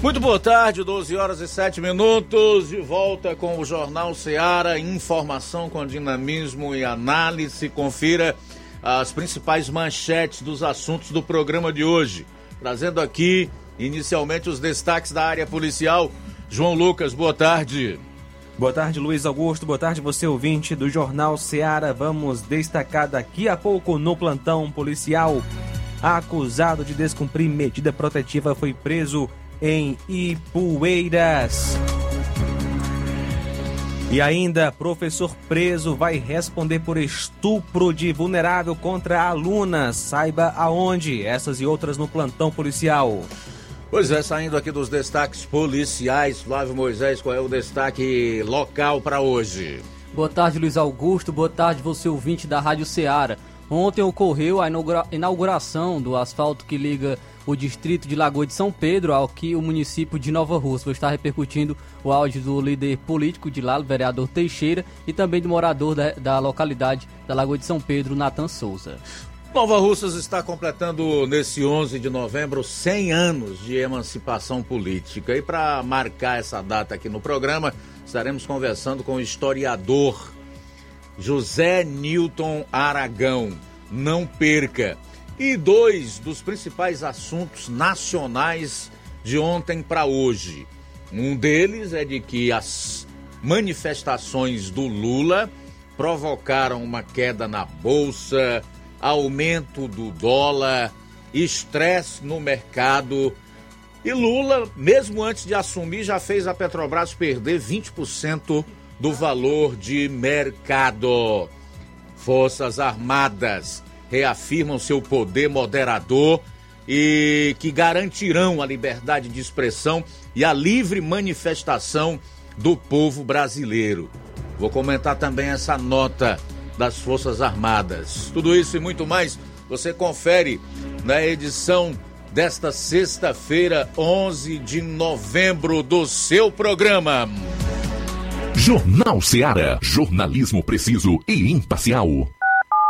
Muito boa tarde, 12 horas e 7 minutos, de volta com o Jornal Seara, informação com dinamismo e análise. Confira as principais manchetes dos assuntos do programa de hoje. Trazendo aqui, inicialmente, os destaques da área policial. João Lucas, boa tarde. Boa tarde, Luiz Augusto. Boa tarde, você ouvinte do Jornal Seara. Vamos destacar daqui a pouco no plantão policial. Acusado de descumprir medida protetiva foi preso em Ipueiras. E ainda, professor preso vai responder por estupro de vulnerável contra aluna. Saiba aonde, essas e outras no plantão policial. Pois é, saindo aqui dos destaques policiais, Flávio Moisés, qual é o destaque local para hoje? Boa tarde, Luiz Augusto. Boa tarde, você ouvinte da Rádio Ceará. Ontem ocorreu a inauguração do asfalto que liga o distrito de Lagoa de São Pedro, ao que o município de Nova Rússia. Estar repercutindo o áudio do líder político de lá, o vereador Teixeira, e também do morador da, da localidade da Lagoa de São Pedro, Natan Souza. Nova Russas está completando nesse 11 de novembro 100 anos de emancipação política. E para marcar essa data aqui no programa, estaremos conversando com o historiador José Newton Aragão. Não perca! E dois dos principais assuntos nacionais de ontem para hoje. Um deles é de que as manifestações do Lula provocaram uma queda na bolsa, aumento do dólar, estresse no mercado. E Lula, mesmo antes de assumir, já fez a Petrobras perder 20% do valor de mercado. Forças Armadas reafirmam seu poder moderador e que garantirão a liberdade de expressão e a livre manifestação do povo brasileiro. Vou comentar também essa nota das Forças Armadas. Tudo isso e muito mais você confere na edição desta sexta-feira, 11 de novembro, do seu programa. Jornal Seara. Jornalismo preciso e imparcial.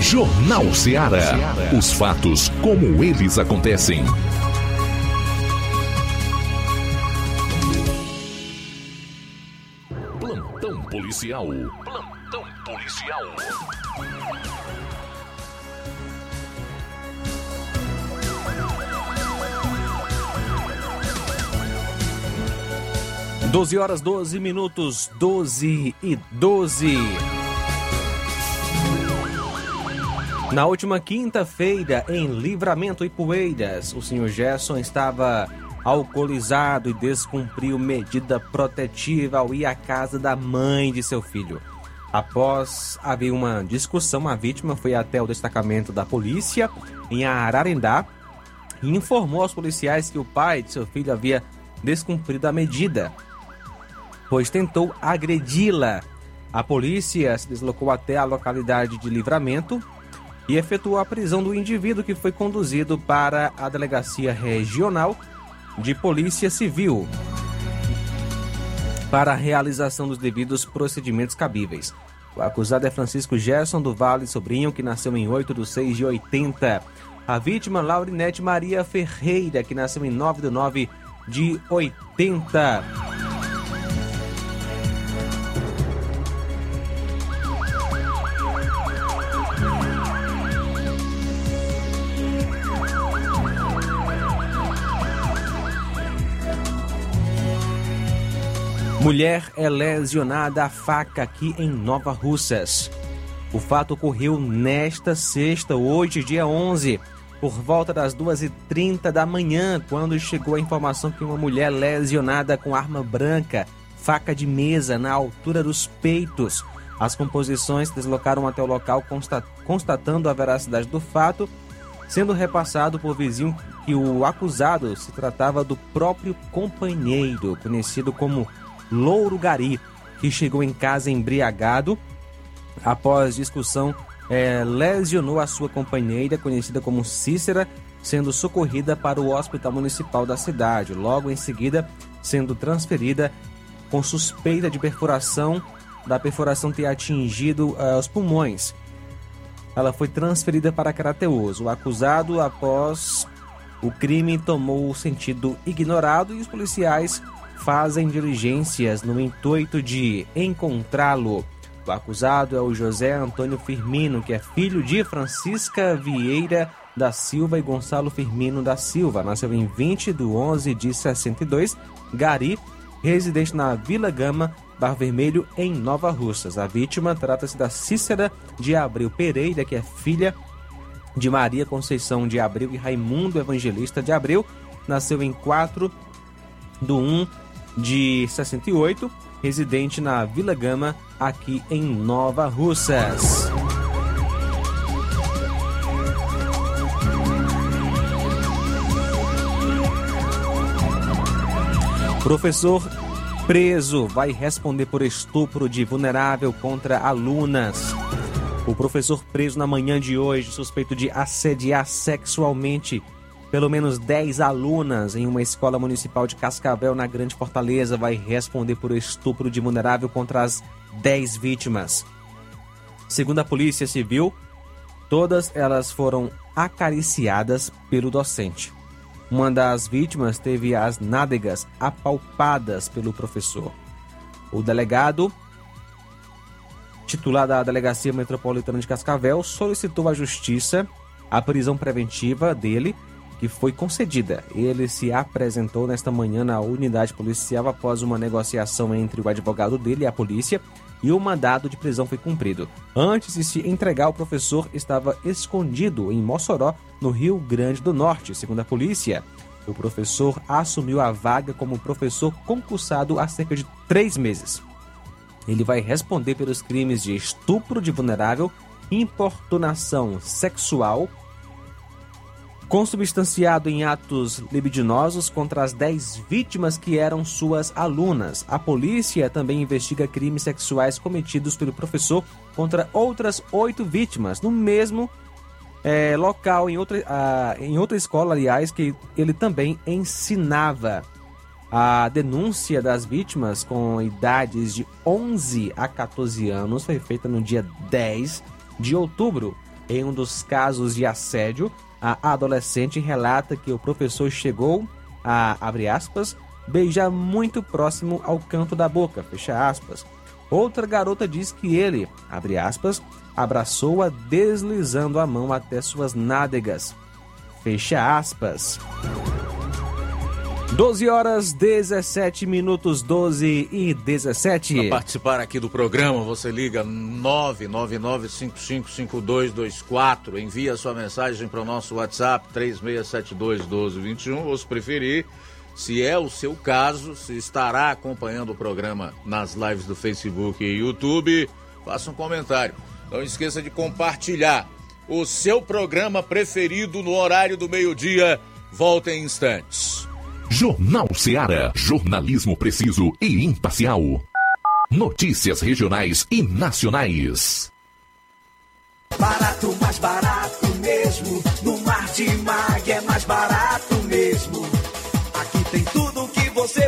Jornal Ceará. Os fatos como eles acontecem. Plantão policial. Plantão policial. Doze horas, doze minutos, doze e doze. Na última quinta-feira, em Livramento e Poeiras, o senhor Gerson estava alcoolizado e descumpriu medida protetiva ao ir à casa da mãe de seu filho. Após haver uma discussão, a vítima foi até o destacamento da polícia em Ararendá e informou aos policiais que o pai de seu filho havia descumprido a medida pois tentou agredi-la. A polícia se deslocou até a localidade de Livramento e efetuou a prisão do indivíduo que foi conduzido para a Delegacia Regional de Polícia Civil para a realização dos devidos procedimentos cabíveis. O acusado é Francisco Gerson do Vale Sobrinho, que nasceu em 8 de 6 de 80. A vítima, Laurinete Maria Ferreira, que nasceu em 9 de 9 de 80. Mulher é lesionada a faca aqui em Nova Russas. O fato ocorreu nesta sexta, hoje, dia 11, por volta das 2h30 da manhã, quando chegou a informação que uma mulher lesionada com arma branca, faca de mesa na altura dos peitos. As composições deslocaram até o local constatando a veracidade do fato, sendo repassado por vizinho que o acusado se tratava do próprio companheiro, conhecido como Louro Gari, que chegou em casa embriagado. Após discussão, é, lesionou a sua companheira, conhecida como Cícera, sendo socorrida para o hospital municipal da cidade. Logo em seguida, sendo transferida com suspeita de perfuração, da perfuração ter atingido uh, os pulmões. Ela foi transferida para Carateus. O acusado, após o crime, tomou o sentido ignorado e os policiais fazem diligências no intuito de encontrá-lo. O acusado é o José Antônio Firmino, que é filho de Francisca Vieira da Silva e Gonçalo Firmino da Silva. Nasceu em 20 de 11 de 62, Gari, residente na Vila Gama, Bar Vermelho, em Nova Russas. A vítima trata-se da Cícera de Abreu Pereira, que é filha de Maria Conceição de Abreu e Raimundo Evangelista de Abreu. Nasceu em 4 de 1 de 68, residente na Vila Gama, aqui em Nova Russas. Professor preso vai responder por estupro de vulnerável contra alunas. O professor preso na manhã de hoje, suspeito de assediar sexualmente pelo menos 10 alunas em uma escola municipal de Cascavel, na Grande Fortaleza, vai responder por estupro de vulnerável contra as 10 vítimas. Segundo a Polícia Civil, todas elas foram acariciadas pelo docente. Uma das vítimas teve as nádegas apalpadas pelo professor. O delegado, titular da Delegacia Metropolitana de Cascavel, solicitou à Justiça a prisão preventiva dele que foi concedida. Ele se apresentou nesta manhã na unidade policial após uma negociação entre o advogado dele e a polícia e o mandado de prisão foi cumprido. Antes de se entregar, o professor estava escondido em Mossoró, no Rio Grande do Norte, segundo a polícia. O professor assumiu a vaga como professor concursado há cerca de três meses. Ele vai responder pelos crimes de estupro de vulnerável, importunação sexual, consubstanciado em atos libidinosos contra as 10 vítimas que eram suas alunas. A polícia também investiga crimes sexuais cometidos pelo professor contra outras oito vítimas no mesmo é, local, em outra, em outra escola, aliás, que ele também ensinava. A denúncia das vítimas com idades de 11 a 14 anos foi feita no dia 10 de outubro. Em um dos casos de assédio, a adolescente relata que o professor chegou a, abre aspas, beijar muito próximo ao canto da boca, fecha aspas. Outra garota diz que ele, abre aspas, abraçou-a deslizando a mão até suas nádegas. Fecha aspas. 12 horas 17 minutos 12 e 17. Para participar aqui do programa, você liga 999555224, envia sua mensagem para o nosso WhatsApp 36721221, ou se preferir, se é o seu caso, se estará acompanhando o programa nas lives do Facebook e YouTube, faça um comentário. Não esqueça de compartilhar o seu programa preferido no horário do meio-dia. Volta em instantes. Jornal Seara. Jornalismo preciso e imparcial. Notícias regionais e nacionais. Barato, mais barato mesmo. No Martimag é mais barato mesmo. Aqui tem tudo que você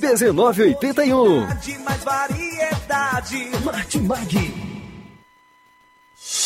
1981. De mais variedade. Martimag.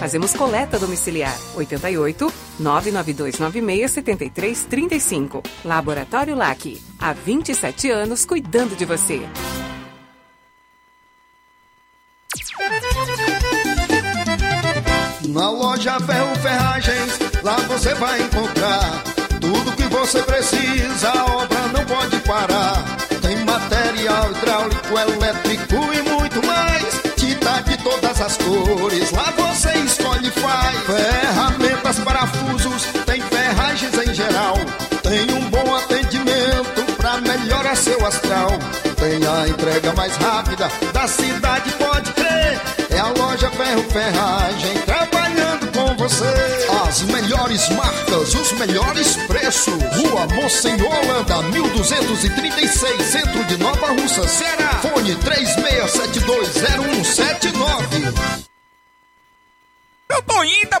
Fazemos coleta domiciliar 88 99296 7335. Laboratório LAC. Há 27 anos cuidando de você. Na loja Ferro Ferragens, lá você vai encontrar tudo que você precisa, obra entrega mais rápida da cidade, pode crer. É a loja Ferro Ferragem trabalhando com você. As melhores marcas, os melhores preços. Rua Monsenhor Holanda, 1236, centro de Nova Russa, Ceará. Fone 36720179. Eu tô indo,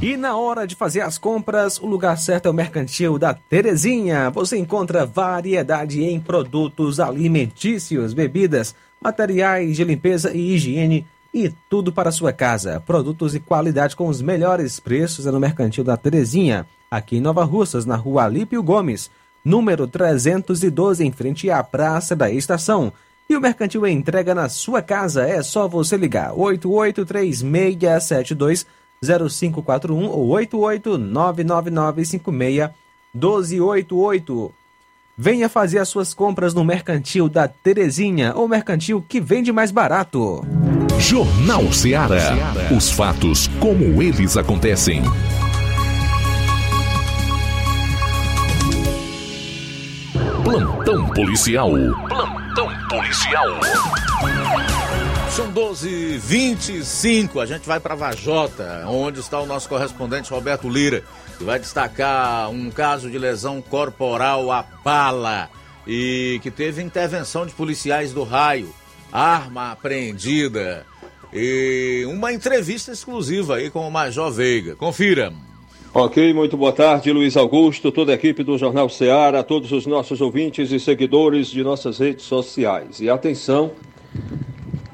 E na hora de fazer as compras, o lugar certo é o Mercantil da Terezinha. Você encontra variedade em produtos alimentícios, bebidas, materiais de limpeza e higiene e tudo para sua casa. Produtos e qualidade com os melhores preços é no Mercantil da Terezinha, aqui em Nova Russas, na rua Alípio Gomes, número 312, em frente à Praça da Estação. E o Mercantil entrega na sua casa, é só você ligar 883672 0541 ou 88999561288. Venha fazer as suas compras no Mercantil da Terezinha, ou mercantil que vende mais barato. Jornal Ceará. Os fatos como eles acontecem. Plantão policial. Plantão policial. São 12 25 A gente vai para Vajota, onde está o nosso correspondente Roberto Lira, que vai destacar um caso de lesão corporal a bala e que teve intervenção de policiais do raio, arma apreendida e uma entrevista exclusiva aí com o Major Veiga. Confira. Ok, muito boa tarde, Luiz Augusto, toda a equipe do Jornal Ceará, todos os nossos ouvintes e seguidores de nossas redes sociais. E atenção,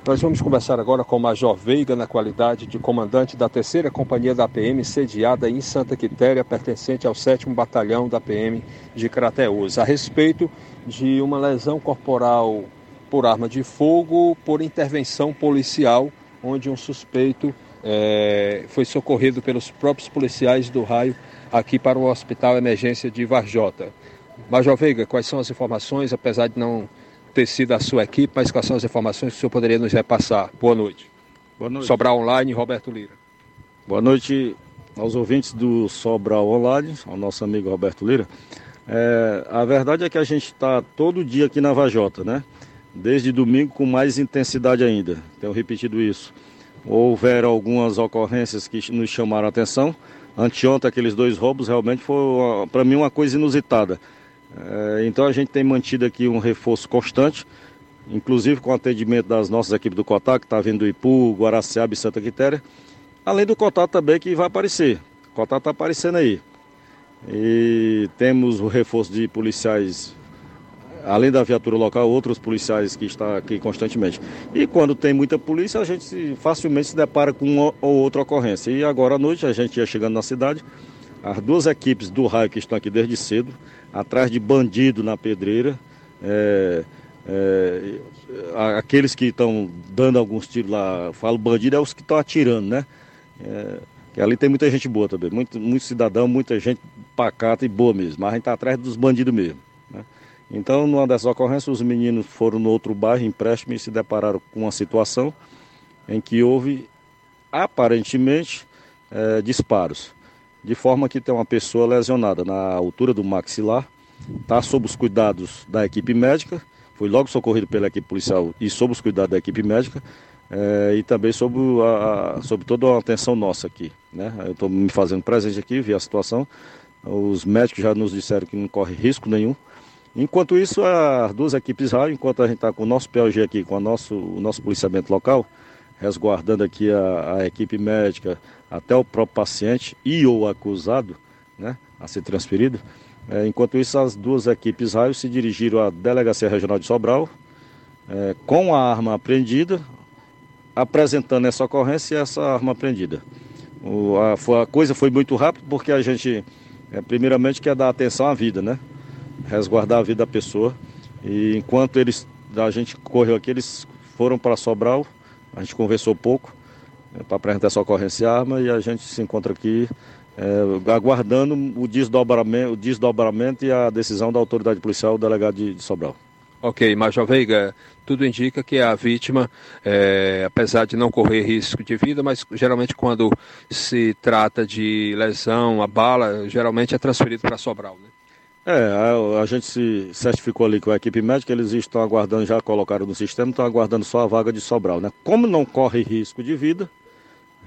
nós vamos conversar agora com o Major Veiga, na qualidade de comandante da terceira companhia da PM, sediada em Santa Quitéria, pertencente ao 7 Batalhão da PM de Crateús, a respeito de uma lesão corporal por arma de fogo por intervenção policial, onde um suspeito é, foi socorrido pelos próprios policiais do raio aqui para o Hospital Emergência de Varjota. Major Veiga, quais são as informações, apesar de não ter sido a sua equipe, mas quais são as informações que o senhor poderia nos repassar? Boa noite. Boa noite. Sobral Online, Roberto Lira. Boa noite aos ouvintes do Sobral Online, ao nosso amigo Roberto Lira. É, a verdade é que a gente está todo dia aqui na Vajota, né? Desde domingo com mais intensidade ainda. Tenho repetido isso. Houveram algumas ocorrências que nos chamaram a atenção. Anteontem, aqueles dois roubos realmente foi, para mim, uma coisa inusitada. É, então, a gente tem mantido aqui um reforço constante, inclusive com atendimento das nossas equipes do COTAC, que está vindo do Ipu, Guaraciaba e Santa Quitéria. Além do COTAC também, que vai aparecer. O COTAC está aparecendo aí. E temos o reforço de policiais além da viatura local, outros policiais que estão aqui constantemente. E quando tem muita polícia, a gente facilmente se depara com uma ou outra ocorrência. E agora à noite, a gente ia chegando na cidade, as duas equipes do raio que estão aqui desde cedo, atrás de bandido na pedreira, é, é, aqueles que estão dando alguns tiros lá, falo bandido, é os que estão atirando, né? É, que ali tem muita gente boa também, muito, muito cidadão, muita gente pacata e boa mesmo, mas a gente está atrás dos bandidos mesmo. Né? Então, numa dessas ocorrências, os meninos foram no outro bairro, empréstimo, e se depararam com uma situação em que houve, aparentemente, eh, disparos. De forma que tem uma pessoa lesionada na altura do maxilar, está sob os cuidados da equipe médica, foi logo socorrido pela equipe policial e sob os cuidados da equipe médica, eh, e também sob, a, sob toda a atenção nossa aqui. Né? Eu estou me fazendo presente aqui, vi a situação, os médicos já nos disseram que não corre risco nenhum. Enquanto isso, as duas equipes raio, enquanto a gente está com o nosso PLG aqui, com o nosso, o nosso policiamento local, resguardando aqui a, a, equipe médica, até o próprio paciente e o acusado, né, a ser transferido. É, enquanto isso, as duas equipes raios se dirigiram à Delegacia Regional de Sobral, é, com a arma apreendida, apresentando essa ocorrência e essa arma apreendida. O, a, a, coisa foi muito rápida porque a gente, é, primeiramente, quer dar atenção à vida, né? Resguardar a vida da pessoa. E enquanto eles, a gente correu aqui, eles foram para Sobral, a gente conversou pouco é, para apresentar essa ocorrência arma e a gente se encontra aqui é, aguardando o desdobramento, o desdobramento e a decisão da autoridade policial, o delegado de, de Sobral. Ok, Major Veiga, tudo indica que a vítima, é, apesar de não correr risco de vida, mas geralmente quando se trata de lesão, a bala, geralmente é transferido para Sobral, né? É, a, a, gente se certificou ali com a equipe médica, eles estão aguardando, já colocaram no sistema, estão aguardando só a vaga de Sobral, né? Como não corre risco de vida,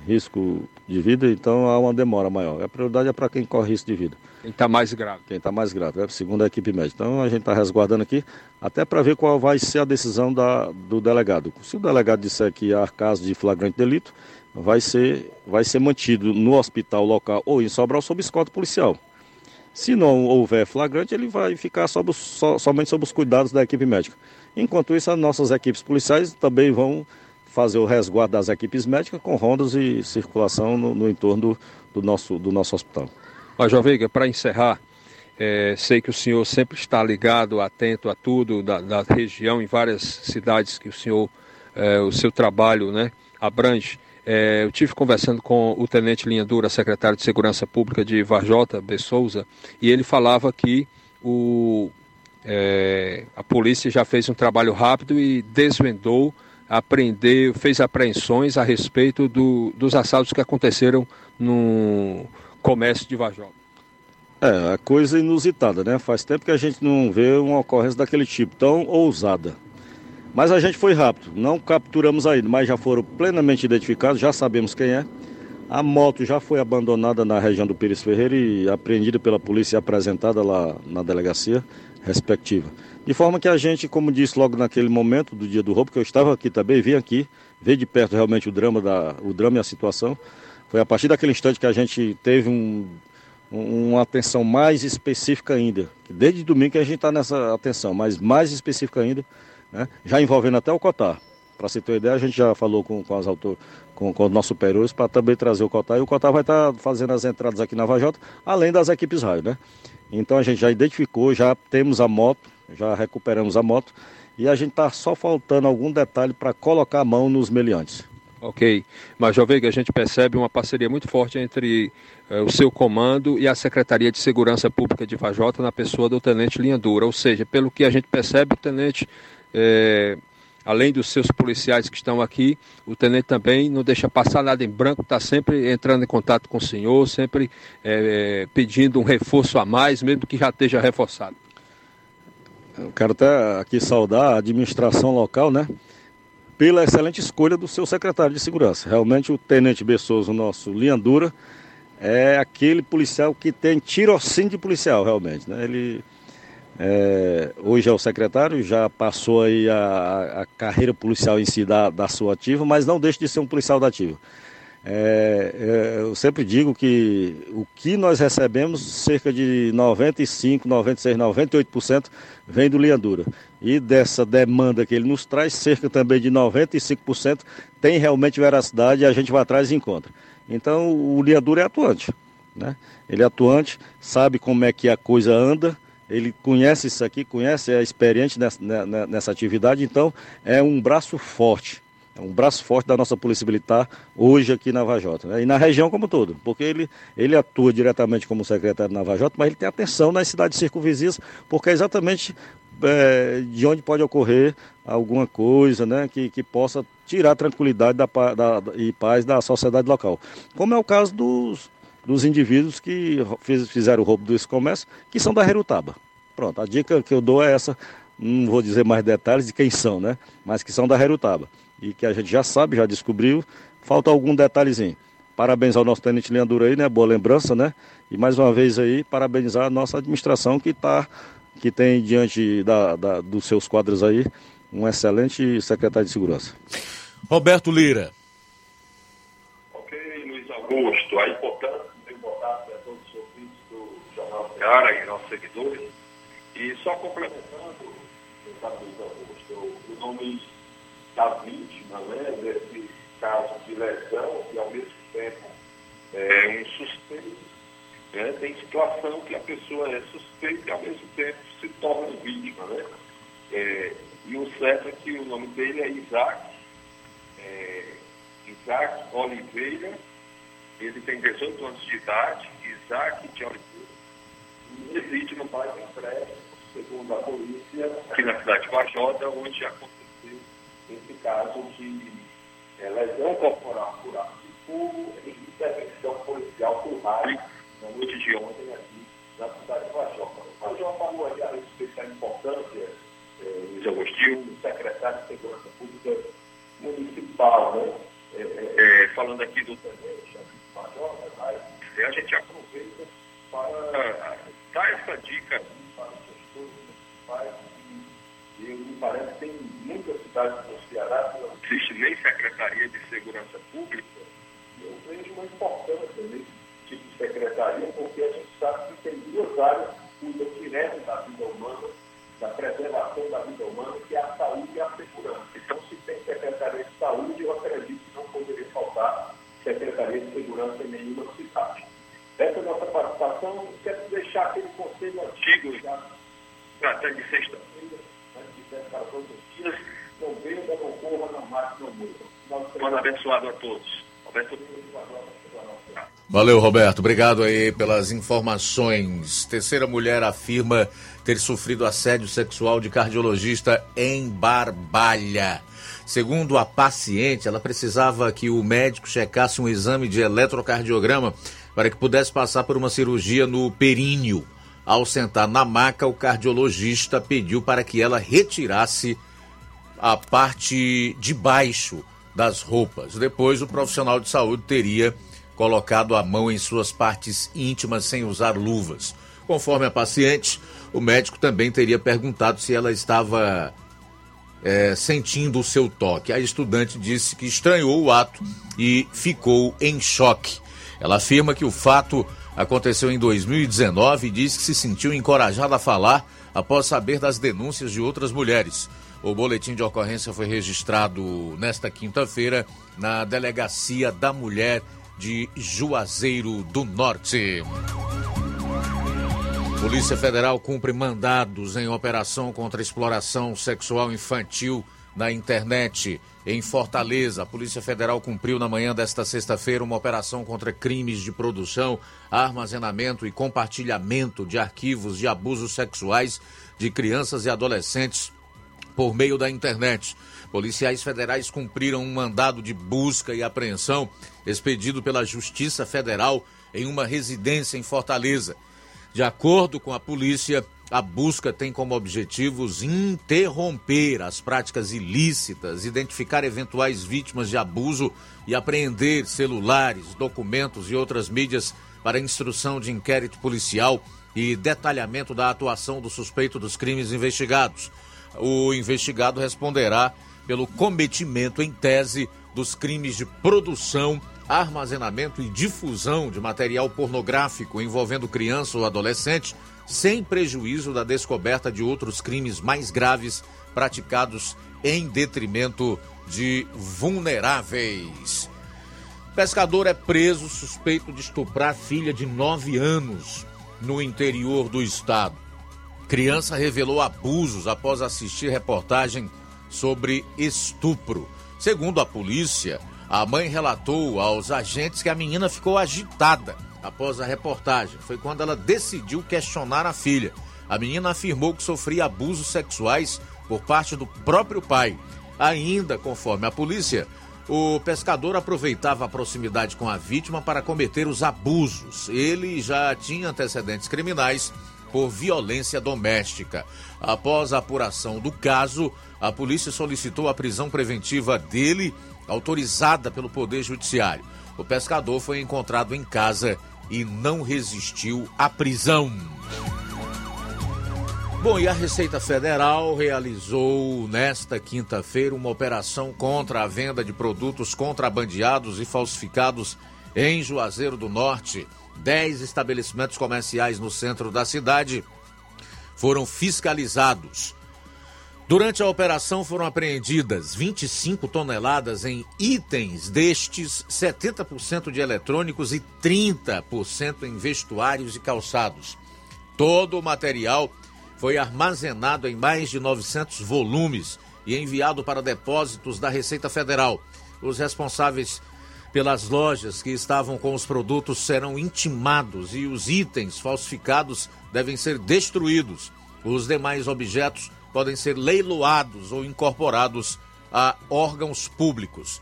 risco de vida, então há uma demora maior. A prioridade é para quem corre risco de vida. Quem está mais grave. Quem está mais grave, é segundo a equipe médica. Então a gente está resguardando aqui, até para ver qual vai ser a decisão da, do delegado. Se o delegado disser que há caso de flagrante delito, vai ser, vai ser mantido no hospital local ou em Sobral sob escolta policial. Se não houver flagrante, ele vai ficar sob, so, somente sob os cuidados da equipe médica. Enquanto isso, as nossas equipes policiais também vão fazer o resguardo das equipes médicas com rondas e circulação no, no entorno do, do, nosso, do nosso hospital. Major Veiga, para encerrar, é, sei que o senhor sempre está ligado, atento a tudo da, da região, em várias cidades que o senhor, é, o seu trabalho né, abrange. É, eu tive conversando com o Tenente Linha Dura, secretário de Segurança Pública de Varjota, B. Souza, e ele falava que o, é, a polícia já fez um trabalho rápido e desvendou apreendeu, fez apreensões a respeito do, dos assaltos que aconteceram no comércio de Vajol. É, a coisa inusitada, né? Faz tempo que a gente não vê uma ocorrência daquele tipo, tão ousada. Mas a gente foi rápido, não capturamos ainda, mas já foram plenamente identificados, já sabemos quem é. A moto já foi abandonada na região do Pires Ferreira e apreendida pela polícia e apresentada lá na delegacia respectiva. De forma que a gente, como disse logo naquele momento do dia do roubo, que eu estava aqui também, vim aqui, ver de perto realmente o drama, da, o drama e a situação. Foi a partir daquele instante que a gente teve um, uma atenção mais específica ainda. Desde domingo a gente está nessa atenção, mas mais específica ainda, né? já envolvendo até o Cotar. Para você ter uma ideia, a gente já falou com, com as autores, com, com os nossos superiores para também trazer o Cotar. E o Cotar vai estar tá fazendo as entradas aqui na Vajota, além das equipes raio, né? Então a gente já identificou, já temos a moto, já recuperamos a moto e a gente está só faltando algum detalhe para colocar a mão nos meliantes. Ok, mas Jovega, a gente percebe uma parceria muito forte entre eh, o seu comando e a Secretaria de Segurança Pública de Vajota na pessoa do Tenente Linha Dura, ou seja, pelo que a gente percebe, o Tenente, eh, além dos seus policiais que estão aqui, o Tenente também não deixa passar nada em branco, está sempre entrando em contato com o senhor, sempre eh, pedindo um reforço a mais, mesmo que já esteja reforçado. Eu quero até aqui saudar a administração local, né? Pela excelente escolha do seu secretário de segurança. Realmente o Tenente Bessoso, nosso linha dura, é aquele policial que tem tirocínio de policial, realmente. Né? Ele é, hoje é o secretário, já passou aí a, a carreira policial em si da, da sua ativa, mas não deixa de ser um policial da ativa. É, é, eu sempre digo que o que nós recebemos, cerca de 95, 96, 98% vem do linha dura. E dessa demanda que ele nos traz, cerca também de 95% tem realmente veracidade e a gente vai atrás e encontra. Então o linha dura é atuante. Né? Ele é atuante, sabe como é que a coisa anda, ele conhece isso aqui, conhece, é experiente nessa, nessa atividade, então é um braço forte é um braço forte da nossa Polícia Militar hoje aqui na Vajota. Né? E na região como todo, porque ele, ele atua diretamente como secretário na Vajota, mas ele tem atenção nas cidades circunvizinhas, porque é exatamente é, de onde pode ocorrer alguma coisa né, que, que possa tirar tranquilidade da, da, e paz da sociedade local. Como é o caso dos, dos indivíduos que fiz, fizeram o roubo desse comércio, que são da Herutaba. Pronto, a dica que eu dou é essa, não vou dizer mais detalhes de quem são, né? Mas que são da Herutaba e que a gente já sabe, já descobriu. Falta algum detalhezinho. Parabéns ao nosso tenente Leandro aí, né? Boa lembrança, né? E mais uma vez aí, parabenizar a nossa administração que tá, que tem diante da, da, dos seus quadros aí um excelente secretário de segurança. Roberto Lira. Ok, Luiz Augusto, a importância, a importância a todos os ouvintes do Jornal Ceará e nossos seguidores. E só complementando, Luiz Augusto, o nome da vítima, né, desse caso de lesão e ao mesmo tempo é um suspeito. Né, tem situação que a pessoa é suspeita e ao mesmo tempo se torna vítima. Né? É, e o certo é que o nome dele é Isaac, é, Isaac Oliveira, ele tem 18 anos de idade, Isaac de Oliveira, e reside no bairro segundo a polícia, aqui na cidade de Vajota, onde aconteceu esse caso de é, lesão corporal por arma de fogo e intervenção policial por raio na noite de ontem aqui na cidade de Vajota. O Major falou aí a respeito da importância, é, Luiz Agostinho, secretário de Segurança Pública Municipal, né? É, é, é falando aqui do tenente né? a gente aproveita para dar essa dica para os gestores municipais e me parece que tem muitas cidades no Ceará que não existe nem Secretaria de Segurança Pública. Eu vejo uma importância nesse tipo de secretaria, porque a gente sabe que tem duas áreas que cuidam direto da vida humana, da preservação da vida humana, que é a saúde e a segurança. Então, se tem Secretaria de Saúde, eu acredito que não poderia faltar Secretaria de Segurança em nenhuma cidade. Essa é nossa participação. Quero deixar aquele conselho antigo, já tratando de sexta-feira, para todos os dias, não beba, não corra, não mate, não morra. Mano abençoado a todos. Roberto Valeu, Roberto. Obrigado aí pelas informações. Terceira mulher afirma ter sofrido assédio sexual de cardiologista em Barbalha. Segundo a paciente, ela precisava que o médico checasse um exame de eletrocardiograma para que pudesse passar por uma cirurgia no períneo. Ao sentar na maca, o cardiologista pediu para que ela retirasse a parte de baixo das roupas. Depois, o profissional de saúde teria colocado a mão em suas partes íntimas sem usar luvas. Conforme a paciente, o médico também teria perguntado se ela estava é, sentindo o seu toque. A estudante disse que estranhou o ato e ficou em choque. Ela afirma que o fato aconteceu em 2019 e diz que se sentiu encorajada a falar após saber das denúncias de outras mulheres. O boletim de ocorrência foi registrado nesta quinta-feira na Delegacia da Mulher de Juazeiro do Norte. Polícia Federal cumpre mandados em operação contra exploração sexual infantil na internet. Em Fortaleza, a Polícia Federal cumpriu na manhã desta sexta-feira uma operação contra crimes de produção, armazenamento e compartilhamento de arquivos de abusos sexuais de crianças e adolescentes por meio da internet. Policiais federais cumpriram um mandado de busca e apreensão expedido pela Justiça Federal em uma residência em Fortaleza. De acordo com a polícia, a busca tem como objetivos interromper as práticas ilícitas, identificar eventuais vítimas de abuso e apreender celulares, documentos e outras mídias para instrução de inquérito policial e detalhamento da atuação do suspeito dos crimes investigados. O investigado responderá pelo cometimento em tese dos crimes de produção, armazenamento e difusão de material pornográfico envolvendo criança ou adolescente sem prejuízo da descoberta de outros crimes mais graves praticados em detrimento de vulneráveis. Pescador é preso suspeito de estuprar filha de 9 anos no interior do estado. Criança revelou abusos após assistir reportagem sobre estupro. Segundo a polícia, a mãe relatou aos agentes que a menina ficou agitada após a reportagem. Foi quando ela decidiu questionar a filha. A menina afirmou que sofria abusos sexuais por parte do próprio pai. Ainda, conforme a polícia, o pescador aproveitava a proximidade com a vítima para cometer os abusos. Ele já tinha antecedentes criminais por violência doméstica. Após a apuração do caso, a polícia solicitou a prisão preventiva dele, autorizada pelo Poder Judiciário. O pescador foi encontrado em casa e não resistiu à prisão. Bom, e a Receita Federal realizou nesta quinta-feira uma operação contra a venda de produtos contrabandeados e falsificados em Juazeiro do Norte. Dez estabelecimentos comerciais no centro da cidade foram fiscalizados. Durante a operação foram apreendidas 25 toneladas em itens destes, 70% de eletrônicos e 30% em vestuários e calçados. Todo o material foi armazenado em mais de 900 volumes e enviado para depósitos da Receita Federal. Os responsáveis pelas lojas que estavam com os produtos serão intimados e os itens falsificados devem ser destruídos. Os demais objetos podem ser leiloados ou incorporados a órgãos públicos.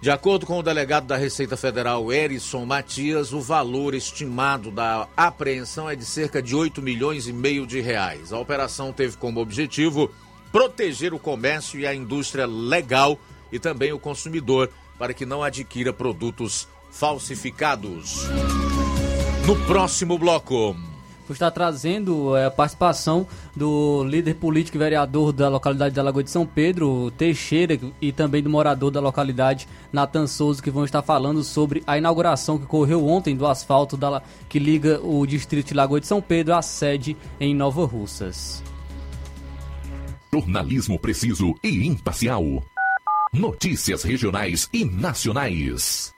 De acordo com o delegado da Receita Federal, Erison Matias, o valor estimado da apreensão é de cerca de 8 milhões e meio de reais. A operação teve como objetivo proteger o comércio e a indústria legal e também o consumidor para que não adquira produtos falsificados. No próximo bloco por estar trazendo é, a participação do líder político e vereador da localidade da Lagoa de São Pedro, Teixeira, e também do morador da localidade, Natan Souza, que vão estar falando sobre a inauguração que ocorreu ontem do asfalto da, que liga o distrito de Lagoa de São Pedro à sede em Nova Russas. Jornalismo preciso e imparcial. Notícias regionais e nacionais.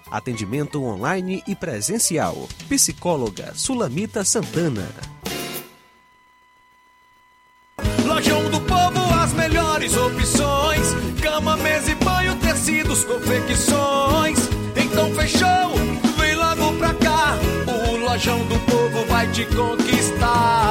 Atendimento online e presencial. Psicóloga Sulamita Santana. Lojão do Povo, as melhores opções: cama, mesa e banho, tecidos, confecções. Então fechou, vem logo pra cá. O Lojão do Povo vai te conquistar.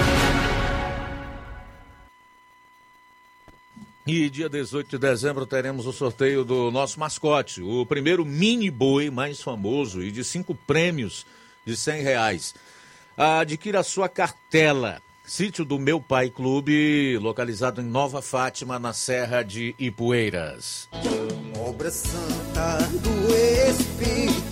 E dia 18 de dezembro teremos o sorteio do nosso mascote, o primeiro mini boi mais famoso e de cinco prêmios de cem reais. Adquira a sua cartela. Sítio do Meu Pai Clube, localizado em Nova Fátima, na Serra de Ipueiras. Obra santa do Espírito.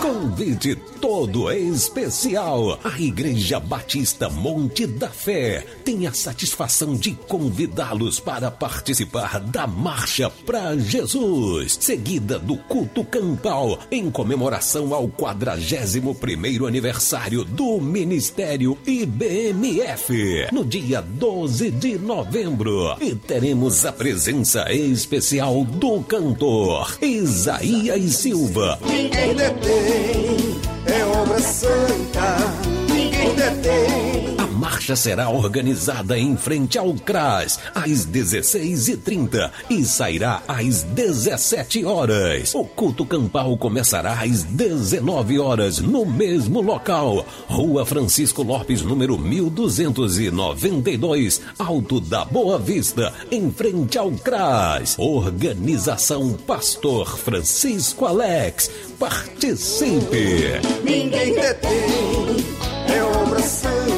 Convite todo especial. A Igreja Batista Monte da Fé tem a satisfação de convidá-los para participar da Marcha para Jesus, seguida do culto campal em comemoração ao 41º aniversário do Ministério IBMF, no dia 12 de novembro. E teremos a presença especial do cantor Isaías Silva. Ninguém detém, é obra santa. Ninguém detém. Marcha será organizada em frente ao CRAS às 16h30 e sairá às 17 horas. O culto campal começará às 19 horas no mesmo local. Rua Francisco Lopes, número 1292, Alto da Boa Vista, em frente ao CRAS. Organização Pastor Francisco Alex. Participe! Ninguém detém, é obra santa.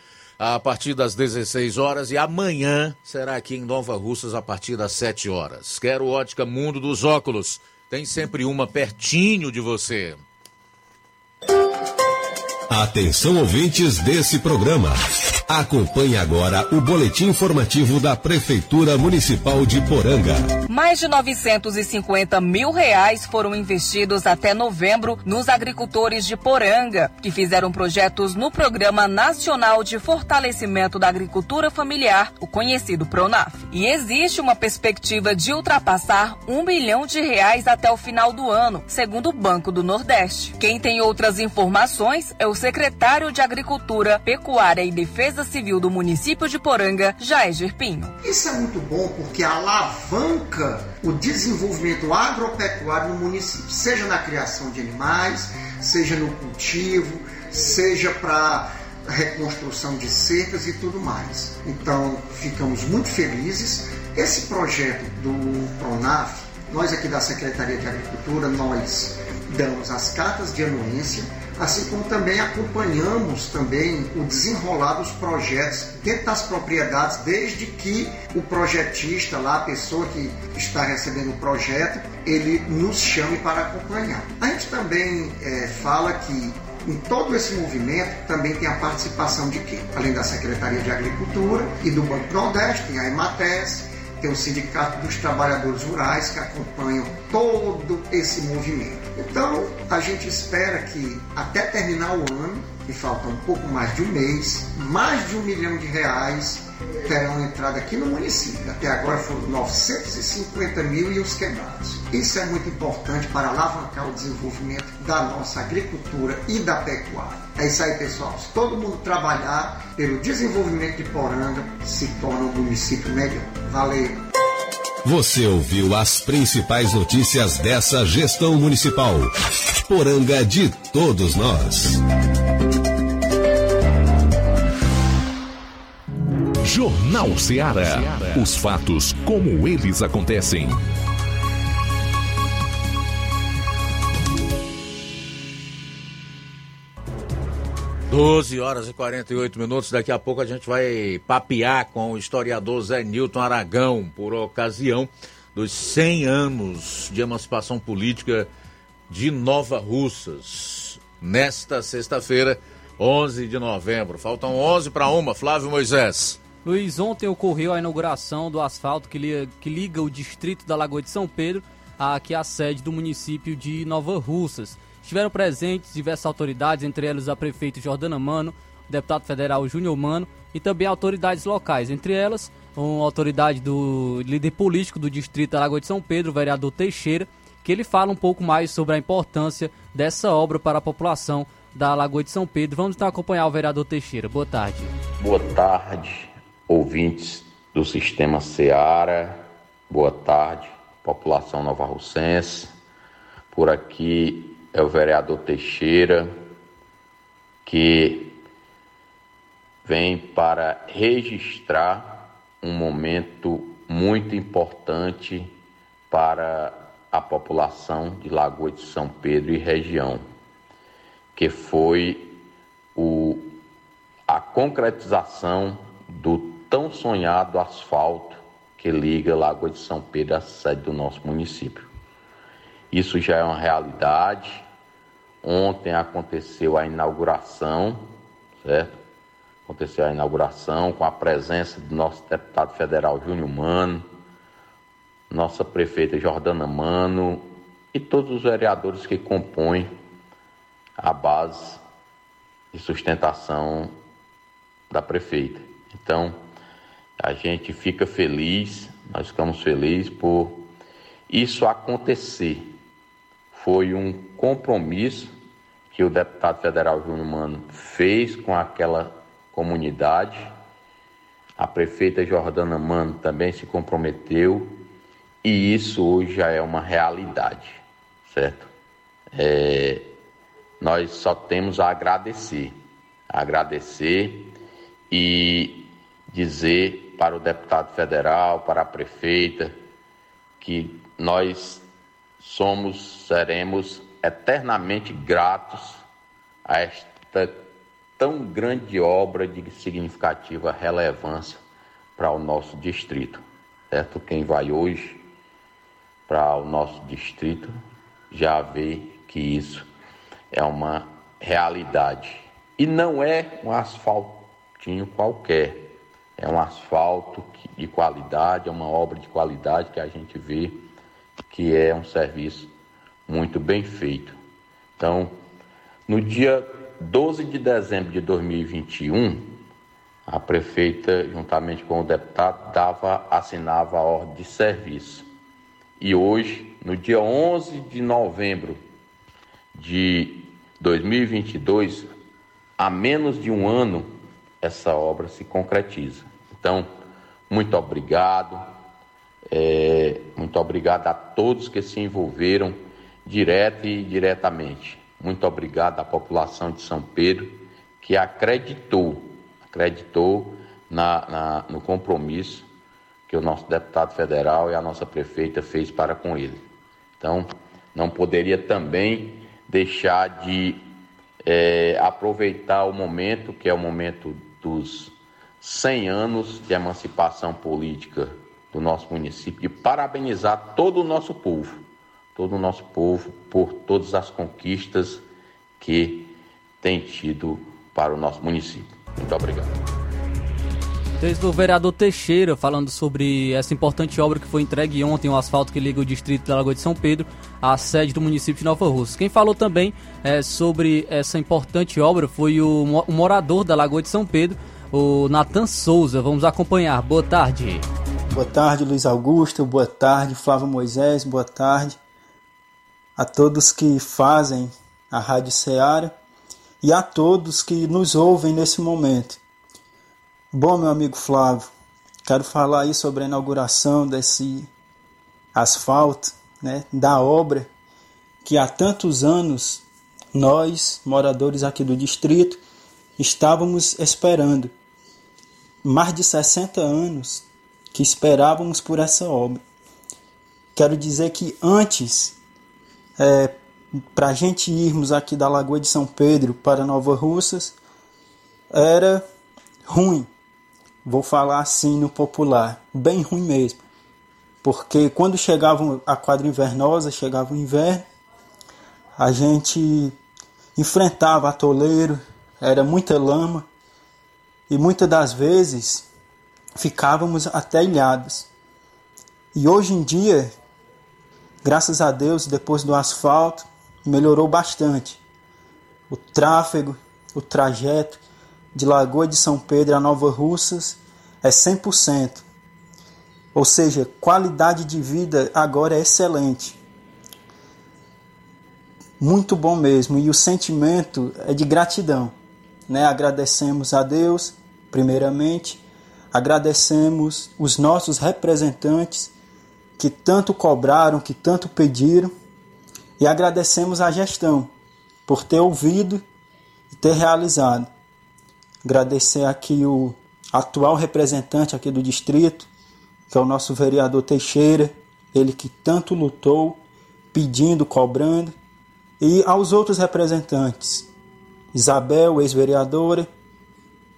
a partir das 16 horas, e amanhã será aqui em Nova Russas, a partir das 7 horas. Quero Ótica Mundo dos Óculos. Tem sempre uma pertinho de você. Atenção ouvintes desse programa. Acompanhe agora o boletim informativo da Prefeitura Municipal de Poranga. Mais de 950 mil reais foram investidos até novembro nos agricultores de Poranga, que fizeram projetos no Programa Nacional de Fortalecimento da Agricultura Familiar, o conhecido PRONAF. E existe uma perspectiva de ultrapassar um bilhão de reais até o final do ano, segundo o Banco do Nordeste. Quem tem outras informações é o secretário de Agricultura, Pecuária e Defesa Civil do município de Poranga, Jair Pinho. Isso é muito bom porque alavanca o desenvolvimento agropecuário no município, seja na criação de animais, seja no cultivo, seja para reconstrução de cercas e tudo mais. Então, ficamos muito felizes. Esse projeto do Pronaf, nós aqui da Secretaria de Agricultura, nós damos as cartas de anuência, assim como também acompanhamos também o desenrolar dos projetos dentro das propriedades, desde que o projetista lá, a pessoa que está recebendo o projeto, ele nos chame para acompanhar. A gente também é, fala que em todo esse movimento também tem a participação de quem? Além da Secretaria de Agricultura e do Banco Nordeste, tem a EMATES, tem o Sindicato dos Trabalhadores Rurais que acompanham todo esse movimento. Então, a gente espera que até terminar o ano que falta um pouco mais de um mês, mais de um milhão de reais terão entrado aqui no município. Até agora foram 950 mil e os quebrados. Isso é muito importante para alavancar o desenvolvimento da nossa agricultura e da pecuária. É isso aí, pessoal. Se todo mundo trabalhar pelo desenvolvimento de Poranga, se torna um município melhor. Valeu! Você ouviu as principais notícias dessa gestão municipal. Poranga de todos nós. Jornal Ceará. Os fatos como eles acontecem. 12 horas e 48 minutos. Daqui a pouco a gente vai papear com o historiador Zé Nilton Aragão, por ocasião dos 100 anos de emancipação política de Nova Russas. Nesta sexta-feira, 11 de novembro. Faltam 11 para uma. Flávio Moisés. Luiz, ontem ocorreu a inauguração do asfalto que liga, que liga o distrito da Lagoa de São Pedro à sede do município de Nova Russas. Estiveram presentes diversas autoridades, entre elas a prefeita Jordana Mano, o deputado federal Júnior Mano e também autoridades locais, entre elas uma autoridade do líder político do distrito da Lagoa de São Pedro, o vereador Teixeira, que ele fala um pouco mais sobre a importância dessa obra para a população da Lagoa de São Pedro. Vamos então acompanhar o vereador Teixeira. Boa tarde. Boa tarde, ouvintes do Sistema Seara. Boa tarde, população nova russense. Por aqui é o vereador Teixeira, que vem para registrar um momento muito importante para a população de Lagoa de São Pedro e região, que foi o, a concretização do tão sonhado asfalto que liga Lagoa de São Pedro à sede do nosso município. Isso já é uma realidade. Ontem aconteceu a inauguração, certo? Aconteceu a inauguração com a presença do nosso deputado federal Júnior Mano, nossa prefeita Jordana Mano e todos os vereadores que compõem a base de sustentação da prefeita. Então, a gente fica feliz, nós ficamos felizes por isso acontecer foi um compromisso que o deputado federal Júnior Mano fez com aquela comunidade. A prefeita Jordana Mano também se comprometeu e isso hoje já é uma realidade, certo? É, nós só temos a agradecer, agradecer e dizer para o deputado federal, para a prefeita, que nós somos, seremos eternamente gratos a esta tão grande obra de significativa relevância para o nosso distrito. Certo? Quem vai hoje para o nosso distrito já vê que isso é uma realidade. E não é um asfaltinho qualquer, é um asfalto de qualidade, é uma obra de qualidade que a gente vê que é um serviço muito bem feito. Então, no dia 12 de dezembro de 2021, a prefeita, juntamente com o deputado, dava, assinava a ordem de serviço. E hoje, no dia 11 de novembro de 2022, a menos de um ano, essa obra se concretiza. Então, muito obrigado é, muito obrigado a todos que se envolveram direto e diretamente. Muito obrigado à população de São Pedro que acreditou, acreditou na, na, no compromisso que o nosso deputado federal e a nossa prefeita fez para com ele. Então, não poderia também deixar de é, aproveitar o momento, que é o momento dos 100 anos de emancipação política do nosso município, de parabenizar todo o nosso povo, todo o nosso povo por todas as conquistas que tem tido para o nosso município. Muito obrigado. Desde o vereador Teixeira falando sobre essa importante obra que foi entregue ontem, o asfalto que liga o distrito da Lagoa de São Pedro à sede do município de Nova Rússia. Quem falou também é, sobre essa importante obra foi o, o morador da Lagoa de São Pedro, o Natan Souza. Vamos acompanhar. Boa tarde. Boa tarde, Luiz Augusto. Boa tarde, Flávio Moisés. Boa tarde a todos que fazem a Rádio Ceará e a todos que nos ouvem nesse momento. Bom, meu amigo Flávio, quero falar aí sobre a inauguração desse asfalto, né, da obra que há tantos anos nós, moradores aqui do distrito, estávamos esperando. Mais de 60 anos que esperávamos por essa obra. Quero dizer que antes, é, para a gente irmos aqui da Lagoa de São Pedro para Nova Russas, era ruim vou falar assim no popular, bem ruim mesmo. Porque quando chegava a quadra invernosa, chegava o inverno, a gente enfrentava atoleiro, era muita lama e muitas das vezes ficávamos até ilhados. E hoje em dia, graças a Deus, depois do asfalto, melhorou bastante. O tráfego, o trajeto, de Lagoa de São Pedro a Nova Russas é 100%. Ou seja, qualidade de vida agora é excelente. Muito bom mesmo. E o sentimento é de gratidão. Né? Agradecemos a Deus, primeiramente. Agradecemos os nossos representantes que tanto cobraram, que tanto pediram. E agradecemos a gestão por ter ouvido e ter realizado. Agradecer aqui o atual representante aqui do distrito, que é o nosso vereador Teixeira, ele que tanto lutou, pedindo, cobrando, e aos outros representantes, Isabel, ex-vereadora,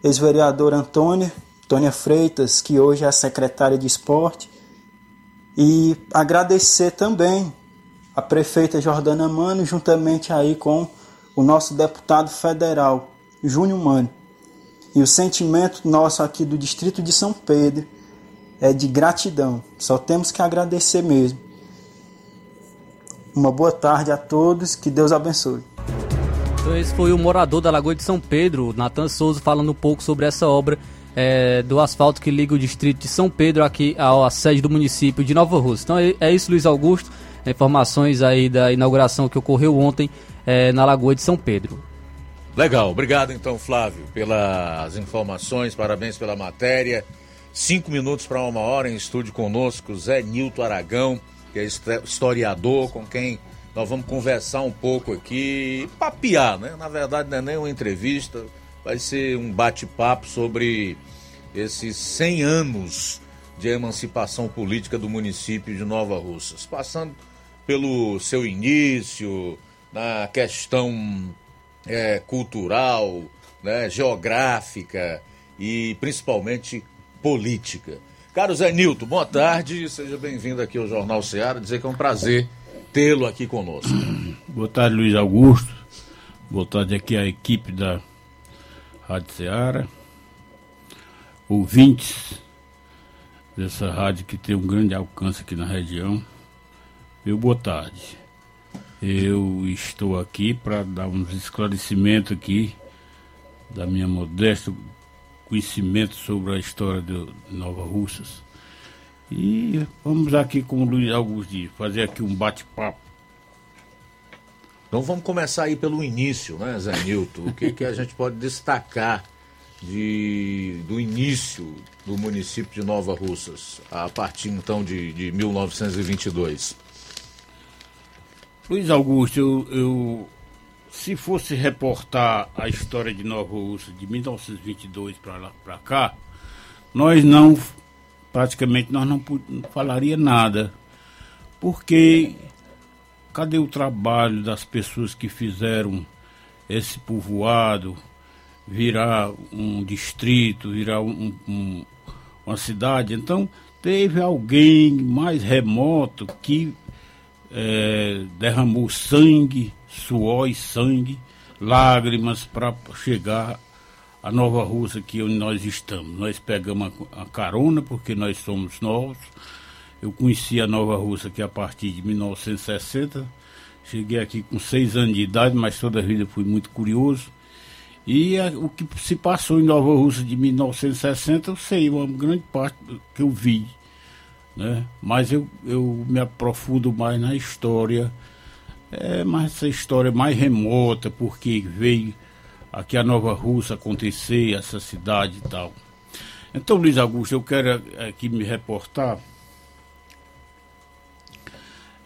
ex-vereadora Antônia, Antônia Freitas, que hoje é a secretária de esporte, e agradecer também a prefeita Jordana Mano, juntamente aí com o nosso deputado federal, Júnior Mano e o sentimento nosso aqui do distrito de São Pedro é de gratidão. Só temos que agradecer mesmo. Uma boa tarde a todos, que Deus abençoe. Então esse foi o morador da Lagoa de São Pedro, Natan Souza, falando um pouco sobre essa obra é, do asfalto que liga o distrito de São Pedro aqui à, sede do município de Nova Rússia. Então é, é isso, Luiz Augusto. Informações aí da inauguração que ocorreu ontem é, na Lagoa de São Pedro. Legal, obrigado então, Flávio, pelas informações, parabéns pela matéria. Cinco minutos para uma hora em estúdio conosco, Zé Nilton Aragão, que é historiador, com quem nós vamos conversar um pouco aqui, papiar, né? Na verdade, não é nem uma entrevista, vai ser um bate-papo sobre esses 100 anos de emancipação política do município de Nova Russas, passando pelo seu início, na questão é, cultural, né, geográfica e principalmente política. Caro Zé Nilton, boa tarde, seja bem-vindo aqui ao Jornal Ceará, dizer que é um prazer tê-lo aqui conosco. Boa tarde, Luiz Augusto. Boa tarde aqui à equipe da Rádio Ceará, ouvintes dessa rádio que tem um grande alcance aqui na região. Meu boa tarde. Eu estou aqui para dar uns esclarecimentos aqui da minha modesta conhecimento sobre a história de Nova Russas. E vamos aqui, como o Luiz Augusto fazer aqui um bate-papo. Então vamos começar aí pelo início, né, Zé Nilton? O que, que a gente pode destacar de, do início do município de Nova Russas, a partir então de, de 1922? Luiz Augusto, eu, eu, se fosse reportar a história de Nova Rússia de 1922 para lá para cá, nós não praticamente nós não, não falaria nada, porque cadê o trabalho das pessoas que fizeram esse povoado virar um distrito, virar um, um, uma cidade? Então teve alguém mais remoto que é, derramou sangue, suor e sangue, lágrimas para chegar a Nova Rússia aqui onde nós estamos. Nós pegamos a, carona porque nós somos novos. Eu conheci a Nova Rússia aqui a partir de 1960. Cheguei aqui com seis anos de idade, mas toda a vida fui muito curioso. E a, o que se passou em Nova Rússia de 1960, eu sei, uma grande parte que eu vi. Né? Mas eu, eu me aprofundo mais na história, é, mas essa história mais remota, porque veio aqui a Nova Rússia acontecer, essa cidade e tal. Então, Luiz Augusto, eu quero aqui me reportar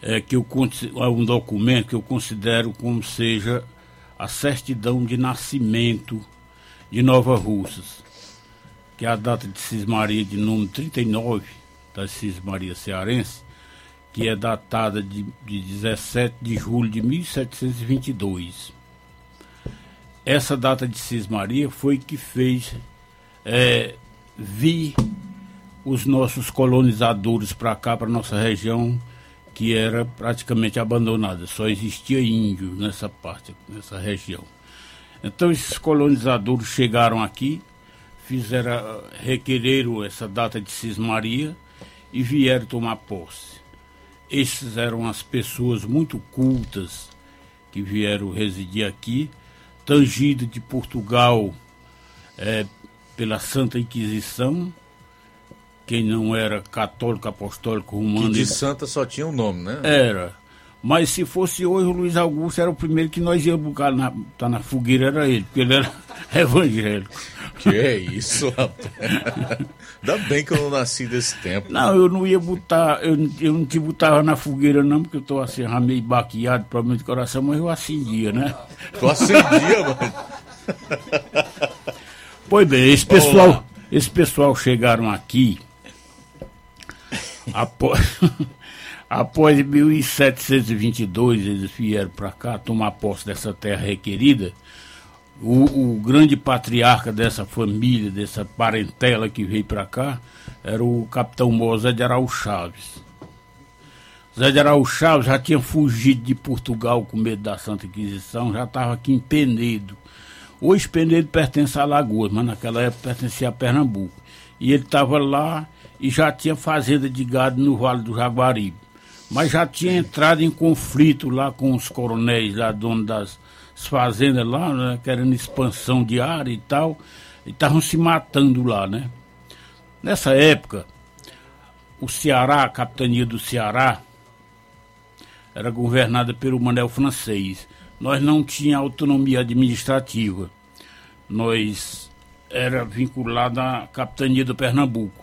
é, que eu, é um documento que eu considero como seja a certidão de nascimento de Nova Russas, que é a data de cismaria de número 39 da cismaria cearense, que é datada de, de 17 de julho de 1722. Essa data de cismaria foi que fez é, vir os nossos colonizadores para cá, para nossa região, que era praticamente abandonada, só existia índio nessa parte, nessa região. Então esses colonizadores chegaram aqui, fizeram, requereram essa data de cismaria e vieram tomar posse. Esses eram as pessoas muito cultas que vieram residir aqui, tangidas de Portugal é, pela Santa Inquisição, quem não era católico, apostólico, romano. Que de santa só tinha o um nome, né? Era. Mas se fosse hoje, o Luiz Augusto era o primeiro que nós íamos buscar na, tá na fogueira, era ele, porque ele era evangélico. Que é isso, rapaz. Ainda bem que eu não nasci desse tempo. Não, eu não ia botar, eu, eu não te botava na fogueira não, porque eu tô assim, meio baqueado, problema de coração, mas eu acendia, né? Tu acendia, mano? Pois bem, esse pessoal, esse pessoal chegaram aqui Após, após 1722, eles vieram para cá tomar posse dessa terra requerida. O, o, grande patriarca dessa família, dessa parentela que veio para cá, era o capitão Mosé de Araújo Chaves. Zé de Araújo Chaves já tinha fugido de Portugal com medo da Santa Inquisição, já estava aqui em Penedo. Hoje Penedo pertence a Alagoas, mas naquela época pertencia a Pernambuco. E ele estava lá e já tinha fazenda de gado no Vale do Jaguaribe. Mas já tinha entrado em conflito lá com os coronéis, lá dono das fazendas lá, né, querendo expansão de área e tal, e estavam se matando lá, né? Nessa época, o Ceará, a capitania do Ceará, era governada pelo Manel francês. Nós não tínhamos autonomia administrativa. Nós era vinculado à capitania do Pernambuco.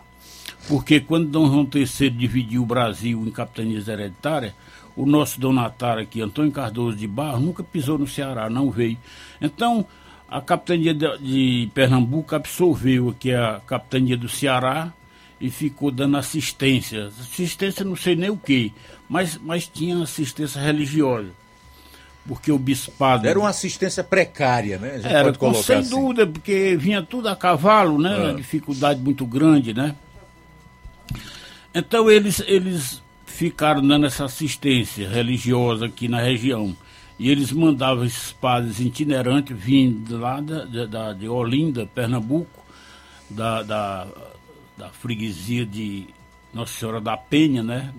Porque quando Dom João III dividiu o Brasil em capitanias hereditárias, o nosso donatário aqui, Antônio Cardoso de Barro, nunca pisou no Ceará, não veio. Então, a capitania de, Pernambuco absorveu aqui a capitania do Ceará e ficou dando assistência. Assistência não sei nem o que, mas, mas tinha assistência religiosa. Porque o bispado. Era uma assistência precária, né? Era, sem assim. dúvida, porque vinha tudo a cavalo, né? É. Dificuldade muito grande, né? Então eles, eles ficaram dando essa assistência religiosa aqui na região. E eles mandavam esses padres itinerantes vindo lá da, da, de Olinda, Pernambuco, da, da, da freguesia de Nossa Senhora da Penha, né?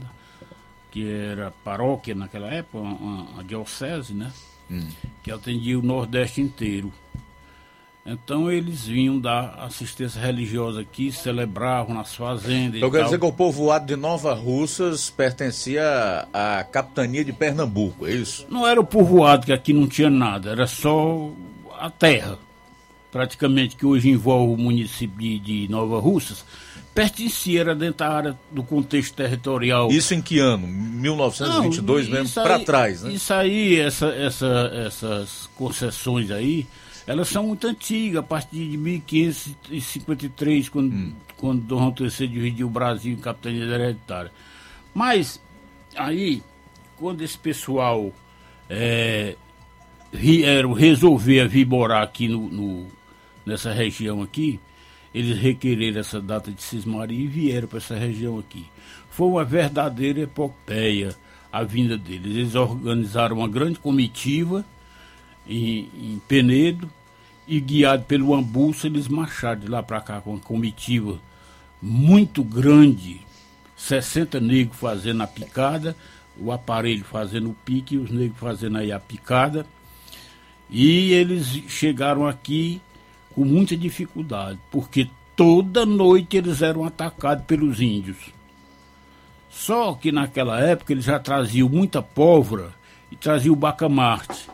Que era paróquia naquela época, uma diocese, né? Hum. Que atendia o Nordeste inteiro. Então eles vinham dar assistência religiosa aqui, celebravam nas fazendas. Eu quero dizer que o povoado de Nova Russas pertencia à capitania de Pernambuco, é isso? Não era o povoado, que aqui não tinha nada, era só a terra, praticamente, que hoje envolve o município de, de Nova Russas, pertencia, era dentro da área do contexto territorial. Isso em que ano? 1922 não, mesmo, para trás, né? Isso aí, essa, essa, essas concessões aí elas são muito antigas, a partir de 1553, quando, hum. quando Dom João III dividiu o Brasil em capitania hereditária. Mas, aí, quando esse pessoal é, vieram resolver vir morar aqui no, no, nessa região aqui, eles requereram essa data de cismaria e vieram para essa região aqui. Foi uma verdadeira epopeia a vinda deles. Eles organizaram uma grande comitiva em, em Penedo e guiado pelo Ambuço, eles marcharam de lá para cá com uma comitiva muito grande, 60 negros fazendo a picada, o aparelho fazendo o pique os negros fazendo aí a picada. E eles chegaram aqui com muita dificuldade, porque toda noite eles eram atacados pelos índios. Só que naquela época eles já traziam muita pólvora e traziam o bacamarte.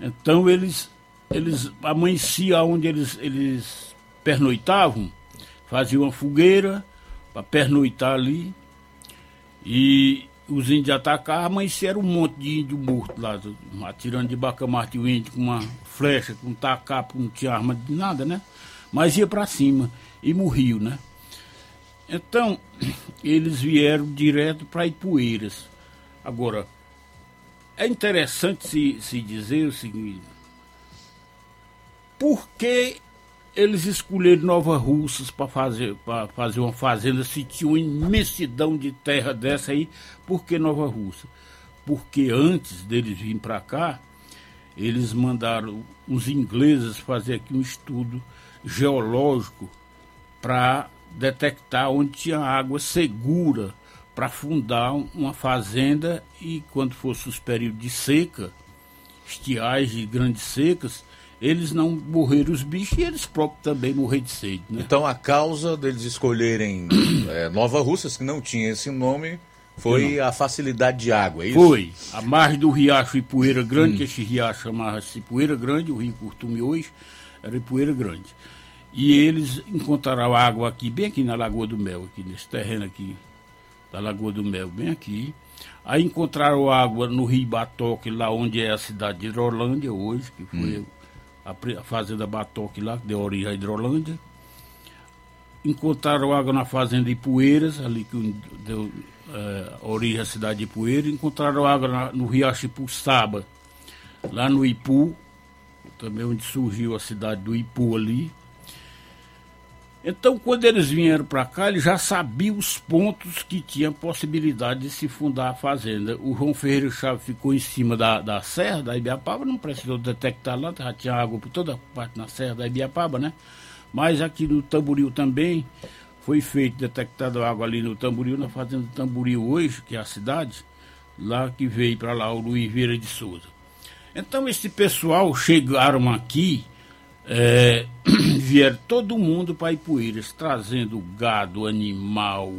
Então eles, eles amanheciam onde eles, eles pernoitavam, faziam uma fogueira para pernoitar ali. E os índios atacavam, amanheceram um monte de índio morto lá, atirando de bacamarte o índio com uma flecha, com um tacapo, não tinha arma de nada, né? Mas ia para cima e morriam, né? Então, eles vieram direto para Ipueiras. Agora, é interessante se, se dizer o seguinte: por que eles escolheram Nova Russas para fazer, fazer uma fazenda se tinha uma imensidão de terra dessa aí? Por que Nova Russa? Porque antes deles virem para cá, eles mandaram os ingleses fazer aqui um estudo geológico para detectar onde tinha água segura para fundar uma fazenda e quando fosse os períodos de seca, estiagem e grandes secas, eles não morreram os bichos e eles próprios também morreram de sede. Né? Então a causa deles escolherem é, Nova Russas, que não tinha esse nome, foi a facilidade de água, é isso? Foi. A margem do riacho Ipueira Grande, hum. que esse riacho chamava-se Ipueira Grande, o rio Curtume hoje era Ipueira Grande. E eles encontraram água aqui, bem aqui na Lagoa do Mel, aqui nesse terreno aqui, da Lagoa do Mel, bem aqui. Aí encontraram água no Rio Batoque, lá onde é a cidade de Hidrolândia hoje, que foi hum. a, a, fazenda Batoque lá, que deu origem a Hidrolândia. Encontraram água na fazenda Ipueiras, ali que deu é, origem à cidade de Ipueira. Encontraram água na, no Riacho Ipuçaba, lá no Ipu, também onde surgiu a cidade do Ipu ali. Então, quando eles vieram para cá, eles já sabiam os pontos que tinha possibilidade de se fundar a fazenda. O João Ferreira Chaves ficou em cima da, da serra da Ibiapaba, não precisou detectar lá, já tinha água por toda parte na serra da Ibiapaba, né? Mas aqui no Tamboril também foi feito, detectado água ali no Tamboril, na fazenda do Tamboril hoje, que é a cidade, lá que veio para lá o Luiz Vieira de Souza. Então, esse pessoal chegaram aqui é, vieram todo mundo para Ipueiras, trazendo gado, animal,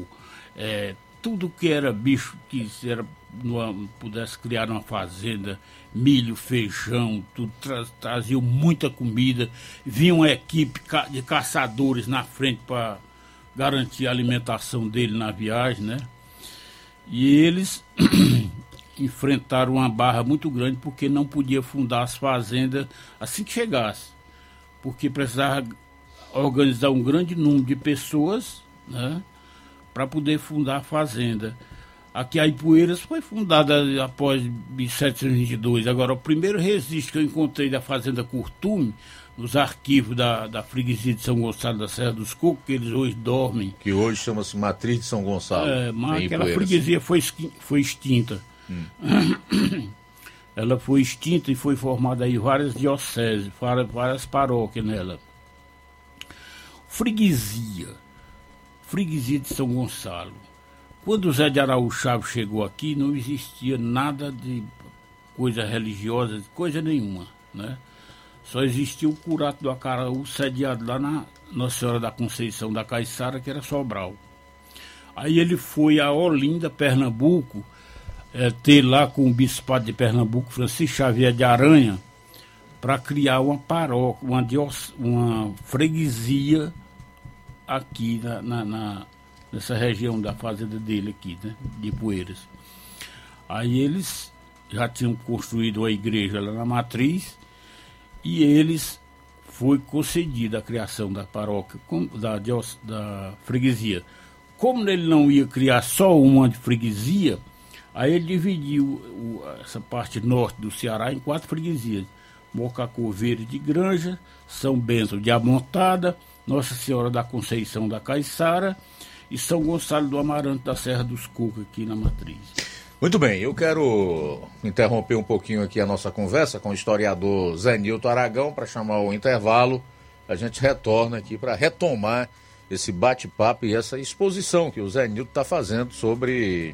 é, tudo que era bicho que era, numa, pudesse criar uma fazenda, milho, feijão, tudo, tra, traziam muita comida. Vinha uma equipe de caçadores na frente para garantir a alimentação dele na viagem, né? E eles enfrentaram uma barra muito grande porque não podia fundar as fazendas assim que chegasse porque precisava organizar um grande número de pessoas né, para poder fundar a fazenda. Aqui a Ipueiras foi fundada após 1722. Agora, o primeiro registro que eu encontrei da Fazenda Curtume, nos arquivos da, da freguesia de São Gonçalo da Serra dos Cocos, que eles hoje dormem. Que hoje chama-se Matriz de São Gonçalo. É, mas aquela freguesia foi, foi extinta. Hum. ela foi extinta e foi formada aí várias dioceses, várias, paróquias nela. Freguesia, freguesia de São Gonçalo. Quando o Zé de Araújo Chaves chegou aqui, não existia nada de coisa religiosa, coisa nenhuma, né? Só existia o curato do Acaraú sediado lá na Nossa Senhora da Conceição da Caiçara, que era Sobral. Aí ele foi a Olinda, Pernambuco, é, ter lá com o Bispado de Pernambuco, Francisco Xavier de Aranha, para criar uma paróquia, uma, uma freguesia aqui na, na, na, nessa região da fazenda dele aqui, né, de Poeiras. Aí eles já tinham construído a igreja lá na matriz e eles foi concedida a criação da paróquia, da, da freguesia. Como ele não ia criar só uma de freguesia, Aí ele dividiu o, essa parte norte do Ceará em quatro freguesias. Mocacoveiro de Granja, São Bento de Amontada, Nossa Senhora da Conceição da Caiçara e São Gonçalo do Amaranto da Serra dos Cucos aqui na Matriz. Muito bem, eu quero interromper um pouquinho aqui a nossa conversa com o historiador Zé Nilton Aragão para chamar o intervalo. A gente retorna aqui para retomar esse bate-papo e essa exposição que o Zé Nilton está fazendo sobre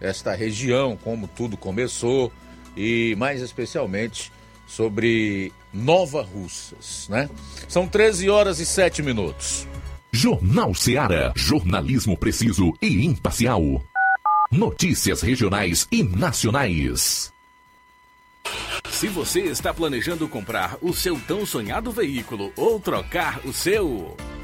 esta região, como tudo começou e mais especialmente sobre Nova Russas, né? São 13 horas e 7 minutos. Jornal Seara. Jornalismo preciso e imparcial. Notícias regionais e nacionais. Se você está planejando comprar o seu tão sonhado veículo ou trocar o seu,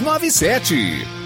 6297.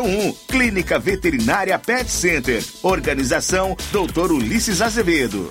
981658401. Clínica Veterinária Pet Center. Organização Dr. Ulisses Azevedo.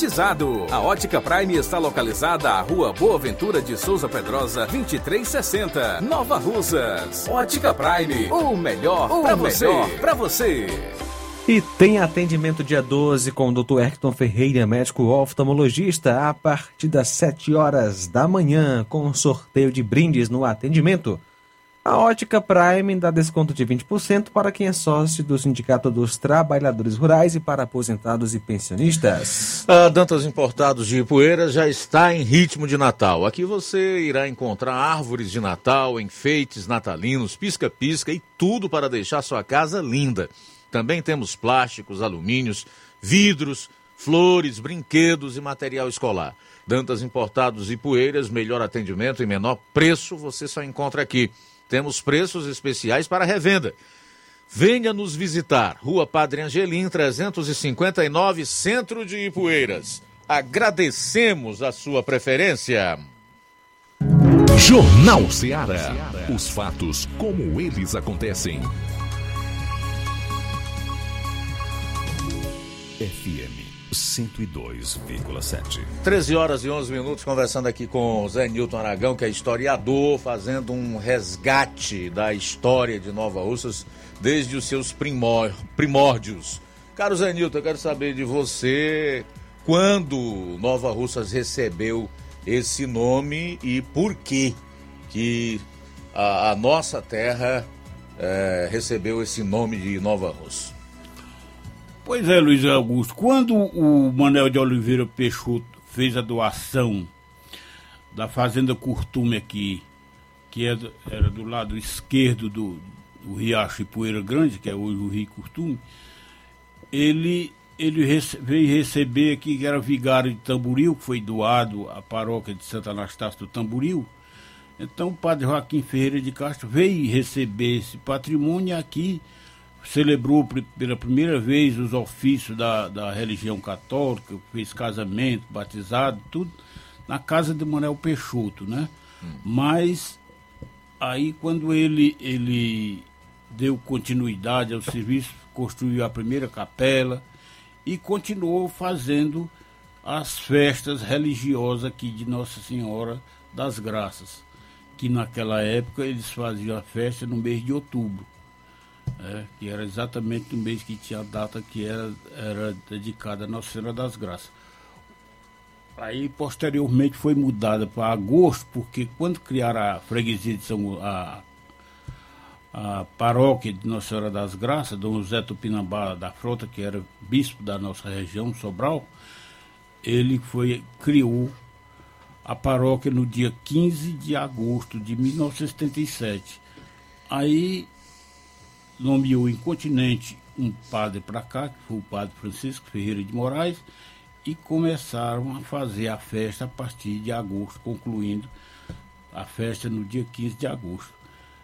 A Ótica Prime está localizada à Rua Boa Ventura de Souza Pedrosa, 2360, Nova Russas. Ótica Prime, o melhor para você. Pra você. E tem atendimento dia 12 com o Dr. Hector Ferreira, médico oftalmologista, a partir das 7 horas da manhã, com sorteio de brindes no atendimento. A Ótica Prime dá desconto de 20% para quem é sócio do Sindicato dos Trabalhadores Rurais e para aposentados e pensionistas. A Dantas Importados de Ipueiras já está em ritmo de Natal. Aqui você irá encontrar árvores de Natal, enfeites natalinos, pisca-pisca e tudo para deixar sua casa linda. Também temos plásticos, alumínios, vidros, flores, brinquedos e material escolar. Dantas Importados e Poeiras, melhor atendimento e menor preço, você só encontra aqui. Temos preços especiais para revenda. Venha nos visitar. Rua Padre Angelim, 359, Centro de Ipueiras. Agradecemos a sua preferência. Jornal Ceará. Os fatos como eles acontecem. FM 102,7. 13 horas e 11 minutos, conversando aqui com o Zé Newton Aragão, que é historiador, fazendo um resgate da história de Nova Russas desde os seus primórdios. Caro Zé Newton, eu quero saber de você quando Nova Russas recebeu esse nome e por que que a, a nossa terra eh, recebeu esse nome de Nova Russa. Pois é, Luiz Augusto. Quando o Manuel de Oliveira Peixoto fez a doação da Fazenda Curtume aqui, que é era do lado esquerdo do, do Riacho Poeira Grande, que é hoje o Rio Curtume, ele, ele rece- veio receber aqui, que era vigário de Tamboril, que foi doado à paróquia de Santa Anastácio do Tamboril. Então o padre Joaquim Ferreira de Castro veio receber esse patrimônio aqui, celebrou pela primeira vez os ofícios da, da religião católica, fez casamento, batizado, tudo, na casa de Manuel Peixoto, né? Mas aí quando ele, ele deu continuidade ao serviço, construiu a primeira capela e continuou fazendo as festas religiosas aqui de Nossa Senhora das Graças, que naquela época eles faziam a festa no mês de outubro, é, que era exatamente no mês que tinha a data que era, era dedicada a Nossa Senhora das Graças. Aí posteriormente foi mudada para agosto, porque quando criaram a freguesia de São a, a paróquia de Nossa Senhora das Graças, Dom José Tupinambá da Frota, que era bispo da nossa região, Sobral, ele foi criou a paróquia no dia 15 de agosto de 1977. Aí nomeou em um padre para cá, que foi o padre Francisco Ferreira de Moraes, e começaram a fazer a festa a partir de agosto, concluindo a festa no dia 15 de agosto.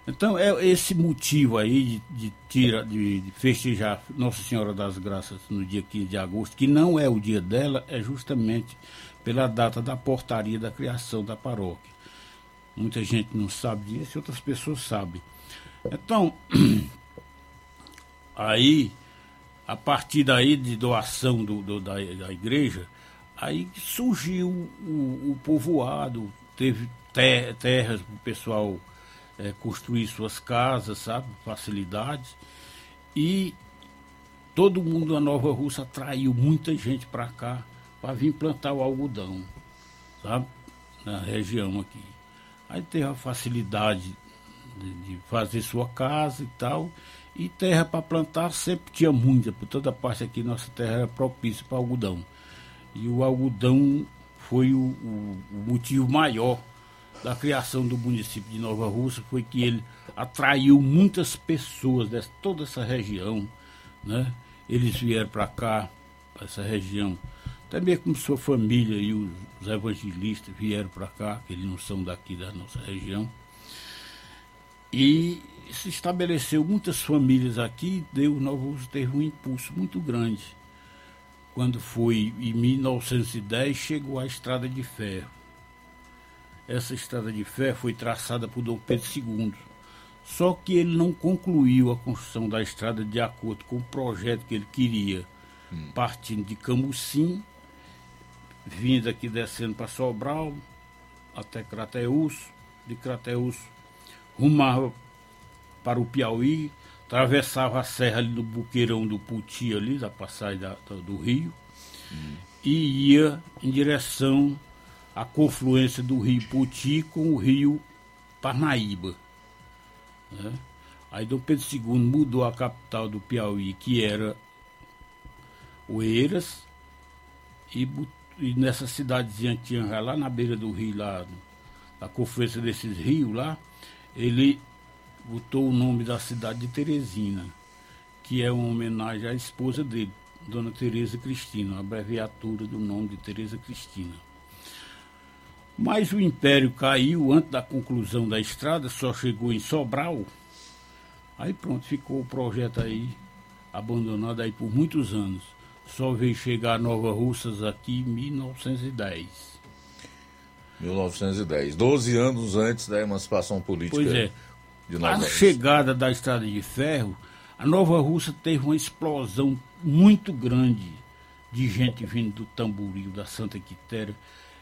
Então é esse motivo aí de, de, tira, de, de festejar Nossa Senhora das Graças no dia 15 de agosto, que não é o dia dela, é justamente pela data da portaria da criação da paróquia. Muita gente não sabe disso outras pessoas sabem. Então, aí, a partir daí de doação do, do- da, da igreja, aí surgiu o, o povoado, teve te- terras para o pessoal eh, construir suas casas, sabe? Facilidades. E todo mundo na Nova Russa atraiu muita gente para cá para vir plantar o algodão, sabe? Na região aqui. Aí teve a facilidade de, de fazer sua casa e tal. E terra para plantar sempre tinha muita, por toda parte aqui nossa terra era propícia para algodão. E o algodão foi o, o- o motivo maior da criação do município de Nova Rússia, foi que ele atraiu muitas pessoas de toda essa região. Né? Eles vieram para cá, para essa região, também como sua família e os, evangelistas vieram para cá, que eles não são daqui da nossa região. E se estabeleceu muitas famílias aqui, deu Nova Rússia teve um impulso muito grande. Quando foi em 1910, chegou a estrada de ferro. Essa estrada de ferro foi traçada por Dom Pedro II. Só que ele não concluiu a construção da estrada de acordo com o projeto que ele queria, partindo de Camusim, vindo aqui descendo para Sobral, até Crateus, de Crateus rumava para o Piauí, atravessava a serra ali do Buqueirão do Puti ali, da passagem da- do rio, e ia em direção à confluência do rio Puti com o rio Parnaíba. né? Aí Dom Pedro II mudou a capital do Piauí, que era Oeiras, e, e nessa cidadezinha que tinha lá na beira do rio, lá na confluência desses rios lá, ele botou o nome da cidade de Teresina, que é uma homenagem à esposa dele, Dona Teresa Cristina, uma abreviatura do nome de Teresa Cristina. Mas o império caiu antes da conclusão da estrada, só chegou em Sobral. Aí pronto, ficou o projeto aí abandonado aí por muitos anos. Só veio chegar a Nova Russas aqui em 1910. 1910, 12 anos antes da emancipação política Pois é. De Nova A Rússia. chegada da estrada de ferro, a Nova Rússia teve uma explosão muito grande de gente vindo do Tamboril, da Santa Quitéria.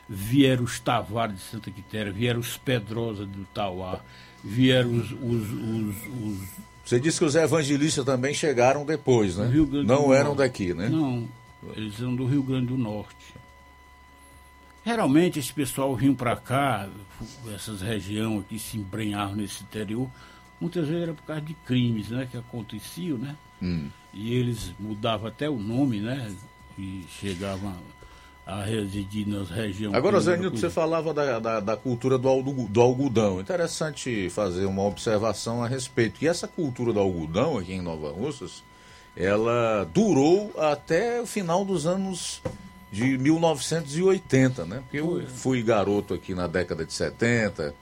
Vieram os Tavares de Santa Quitéria, vieram os Pedrosa do Tauá, vieram os, os, os, os Você disse que os evangelistas também chegaram depois, né? do Rio Grande Não eram daqui, né? Não, eles são do Rio Grande do Norte. Geralmente esse pessoal vinha para cá, essas regiões aqui se embrenhavam nesse interior, muitas vezes era por causa de crimes né, que aconteciam, né? Hum. E eles mudavam até o nome, né? E chegavam a residir nas regiões. Agora, Zé Nilton, você falava da, da, da cultura do, do algodão. Interessante fazer uma observação a respeito. E essa cultura do algodão aqui em Nova Russas, ela durou até o final dos anos de 1980, né? Porque eu fui garoto aqui na década de 70,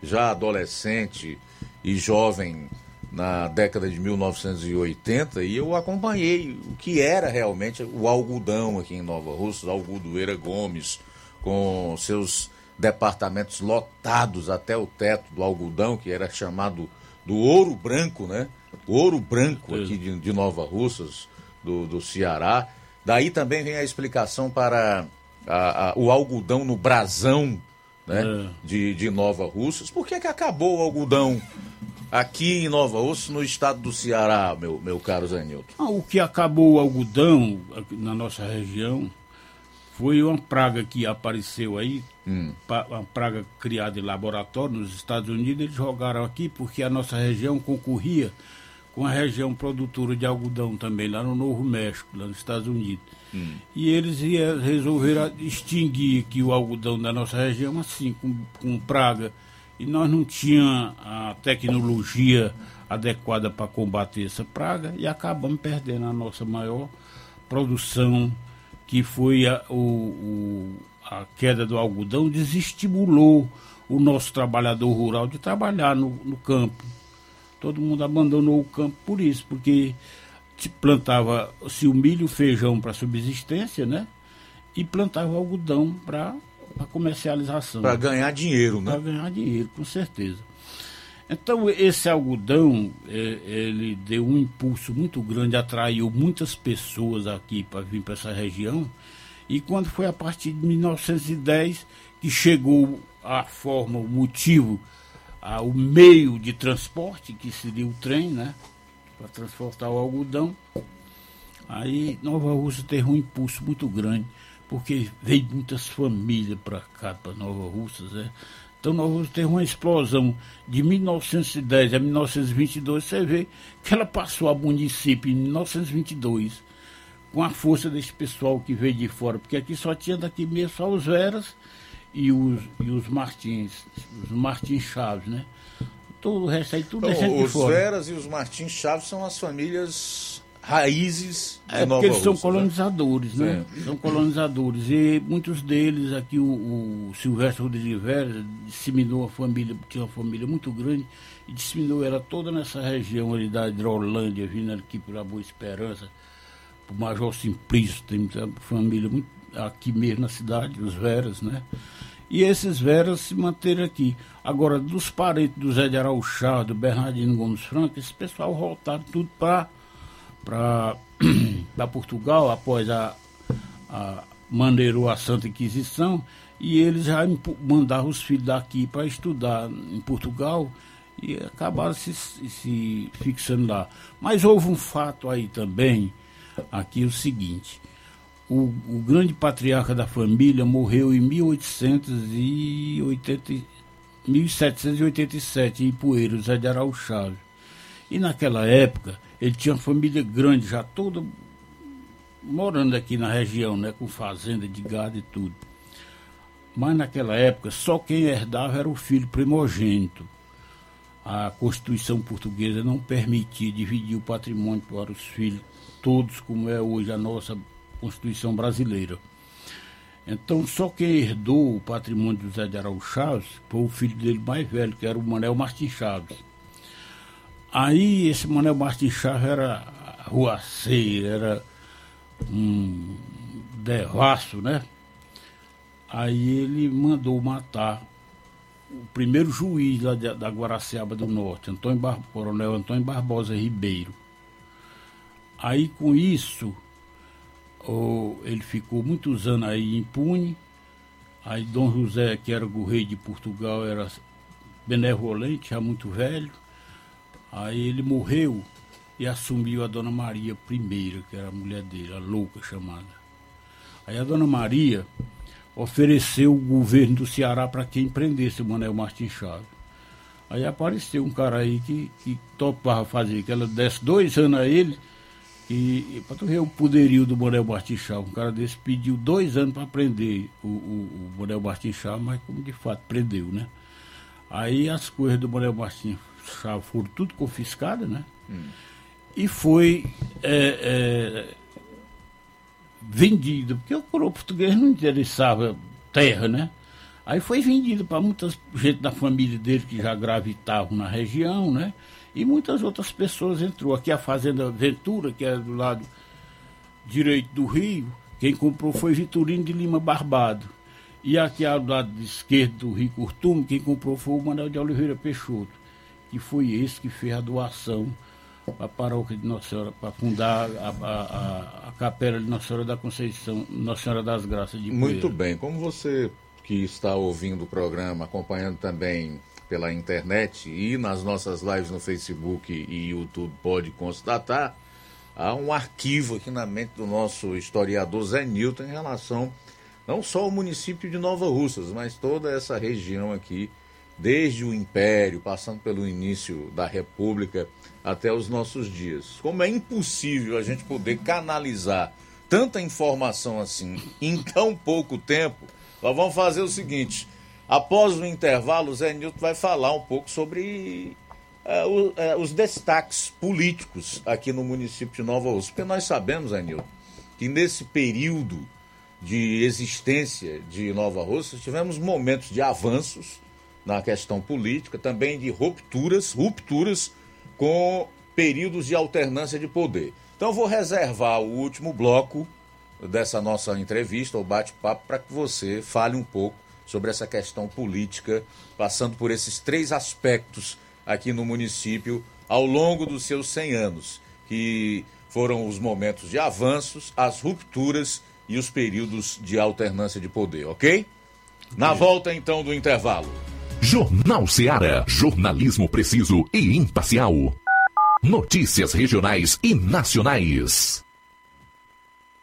já adolescente e jovem na década de 1980 e eu acompanhei o que era realmente o algodão aqui em Nova Russas, Algodoeira Gomes, com seus departamentos lotados até o teto do algodão, que era chamado do ouro branco, né? O ouro branco aqui de, de Nova Russas, do, do Ceará. Daí também vem a explicação para a- a- o algodão no brasão né? de, de Nova Russas. Por que, que acabou o algodão aqui em Nova Russas, no estado do Ceará, meu, meu caro Zé Nilton? Ah, o que acabou o algodão na nossa região foi uma praga que apareceu aí, pa- uma praga criada em laboratório nos Estados Unidos. Eles jogaram aqui porque a nossa região concorria com a região produtora de algodão também, lá no Novo México, lá nos Estados Unidos. E eles ia, resolveram extinguir aqui o algodão da nossa região assim, com, com praga. E nós não tínhamos a tecnologia adequada para combater essa praga e acabamos perdendo a nossa maior produção, que foi a, o, o- a queda do algodão, desestimulou o nosso trabalhador rural de trabalhar no, no campo. Todo mundo abandonou o campo por isso, porque se plantava-se o milho, o feijão para subsistência, né? E plantava o algodão para comercialização. Para ganhar dinheiro, né? Para ganhar dinheiro, com certeza. Então, esse algodão, eh, ele deu um impulso muito grande, atraiu muitas pessoas aqui para vir para essa região. E quando foi a partir de 1910 que chegou a forma, o motivo, a- o meio de transporte, que seria o trem, né? Para transportar o algodão. Aí Nova Rússia teve um impulso muito grande, porque veio muitas famílias para cá, para Nova Rússia, né? Então Nova Rússia teve uma explosão de 1910 a 1922, você vê que ela passou a município em 1922, com a força desse pessoal que veio de fora, porque aqui só tinha daqui mesmo só os Veras e os, e os Martins, os Martins Chaves, né? Todo o resto aí, tudo é gente Então, os fora. Veras e os Martins Chaves são as famílias raízes de É Nova porque eles são Rússia, né? colonizadores, né? É. São colonizadores. E muitos deles, aqui o, o Silvestre Rodrigues Vera disseminou a família, tinha uma família muito grande, e disseminou ela toda nessa região ali da Hidrolândia, vindo aqui pela Boa Esperança, o Major Simplício, tem muita família muito, aqui mesmo na cidade, os Veras, né? E esses Veras se manteram aqui. Agora, dos parentes do Zé de Araújo, do Bernardino Gomes Franco, esse pessoal voltaram tudo para Portugal após a, a maneirou a Santa Inquisição e eles já mandaram os filhos daqui para estudar em Portugal e acabaram se, se fixando lá. Mas houve um fato aí também, aqui o seguinte, o, o grande patriarca da família morreu em 1880, 1787 em Ipueiros, Zé de Chaves. E naquela época, ele tinha uma família grande, já toda morando aqui na região, né, com fazenda de gado e tudo. Mas naquela época, só quem herdava era o filho primogênito. A Constituição portuguesa não permitia dividir o patrimônio para os filhos, todos como é hoje a nossa Constituição brasileira. Então, só quem herdou o patrimônio do Zé de Araújo Chaves foi o filho dele mais velho, que era o Manel Martins Chaves. Aí esse Manuel Martins Chaves era ruaceiro, era um devasso, né? Aí ele mandou matar o primeiro juiz lá de- da Guaraciaba do Norte, Antônio Bar, Coronel Antônio Barbosa Ribeiro. Aí com isso, o- ele ficou muitos anos aí impune. Aí Dom José, que era o rei de Portugal, era benevolente, já muito velho. Aí ele morreu e assumiu a Dona Maria I, que era a mulher dele, a louca chamada. Aí a Dona Maria ofereceu o governo do Ceará para quem prendesse o Manuel Martins Chaves. Aí apareceu um cara aí que, que topava fazer, que ela desse dois anos a ele, E, e para tu ver o poderio do Bonel Martins Chá, um cara desse pediu dois anos para prender o, o, o Chá, mas como de fato prendeu, né? Aí as coisas do Bonel Martins Chá foram tudo confiscadas, né? E foi é, é, vendido, porque o coroa português não interessava terra, né? Aí foi vendido para muita gente da família dele que já gravitavam na região, né? E muitas outras pessoas entrou. Aqui a Fazenda Ventura, que é do lado direito do rio, quem comprou foi Vitorino de Lima Barbado. E aqui ao lado esquerdo do Rio Curtume, quem comprou foi o Manuel de Oliveira Peixoto, que foi esse que fez a doação para a paróquia de Nossa Senhora, para fundar a, a, a, a capela de Nossa Senhora da Conceição, Nossa Senhora das Graças de Muito bem. Como você que está ouvindo o programa, acompanhando também pela internet e nas nossas lives no Facebook e YouTube pode constatar, há um arquivo aqui na mente do nosso historiador Zé Newton em relação não só ao município de Nova Russas, mas toda essa região aqui, desde o Império, passando pelo início da República até os nossos dias. Como é impossível a gente poder canalizar tanta informação assim em tão pouco tempo, nós vamos fazer o seguinte: após o intervalo, o Zé Nilton vai falar um pouco sobre o- é, os destaques políticos aqui no município de Nova Rússia. Porque nós sabemos, Zé Nilton, que nesse período de existência de Nova Rússia, tivemos momentos de avanços na questão política, também de rupturas, rupturas com períodos de alternância de poder. Então vou reservar o último bloco dessa nossa entrevista, ou bate-papo, para que você fale um pouco sobre essa questão política, passando por esses três aspectos aqui no município ao longo dos seus 100 anos, que foram os momentos de avanços, as rupturas e os períodos de alternância de poder, ok? Na volta então do intervalo. Jornal Seara. Jornalismo preciso e imparcial. Notícias regionais e nacionais.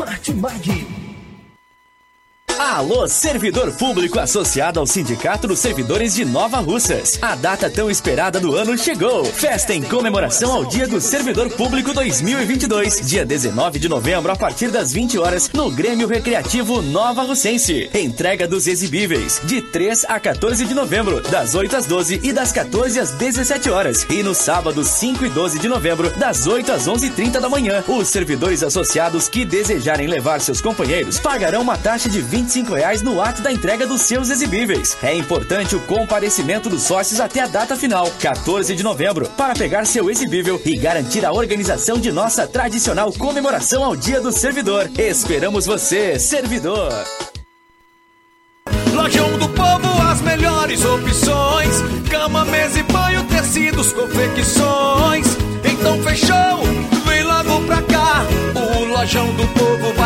Martimag. Alô, servidor público associado ao Sindicato dos Servidores de Nova Russas. A data tão esperada do ano chegou. Festa em comemoração ao Dia do Servidor Público 2022, dia 19 de novembro, a partir das 20 horas, no Grêmio Recreativo Nova Russense. Entrega dos exibíveis, de 3 a 14 de novembro, das 8 às 12 e das 14 às 17 horas. E no sábado, 5 e 12 de novembro, das 8 às 11h30 da manhã. Os servidores associados que desejarem levar seus companheiros pagarão uma taxa de 25 reais no ato da entrega dos seus exibíveis. É importante o comparecimento dos sócios até a data final, 14 de novembro, para pegar seu exibível e garantir a organização de nossa tradicional comemoração ao Dia do Servidor. Esperamos você, servidor! Lojão do Povo, as melhores opções: cama, mesa e banho, tecidos, confecções. Então fechou, vem logo pra cá. O Lojão do Povo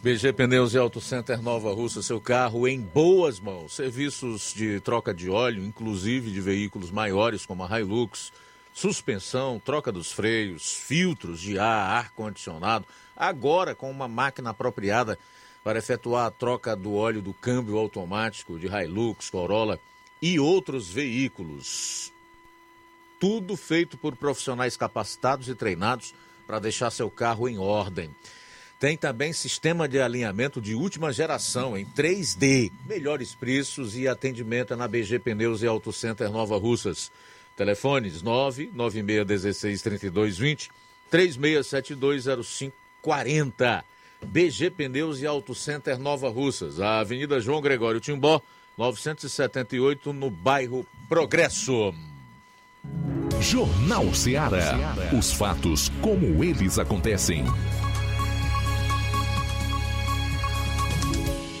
BG Pneus e Auto Center Nova Russa, seu carro em boas mãos. Serviços de troca de óleo, inclusive de veículos maiores como a Hilux, suspensão, troca dos freios, filtros de ar, ar-condicionado. Agora com uma máquina apropriada para efetuar a troca do óleo do câmbio automático de Hilux, Corolla e outros veículos. Tudo feito por profissionais capacitados e treinados para deixar seu carro em ordem. Tem também sistema de alinhamento de última geração em 3D. Melhores preços e atendimento é na BG Pneus e Auto Center Nova Russas. Telefones 996163220, 36720540. BG Pneus e Auto Center Nova Russas, a Avenida João Gregório Timbó, 978, no bairro Progresso. Jornal Ceará. Os fatos como eles acontecem.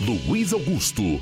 Luiz Augusto.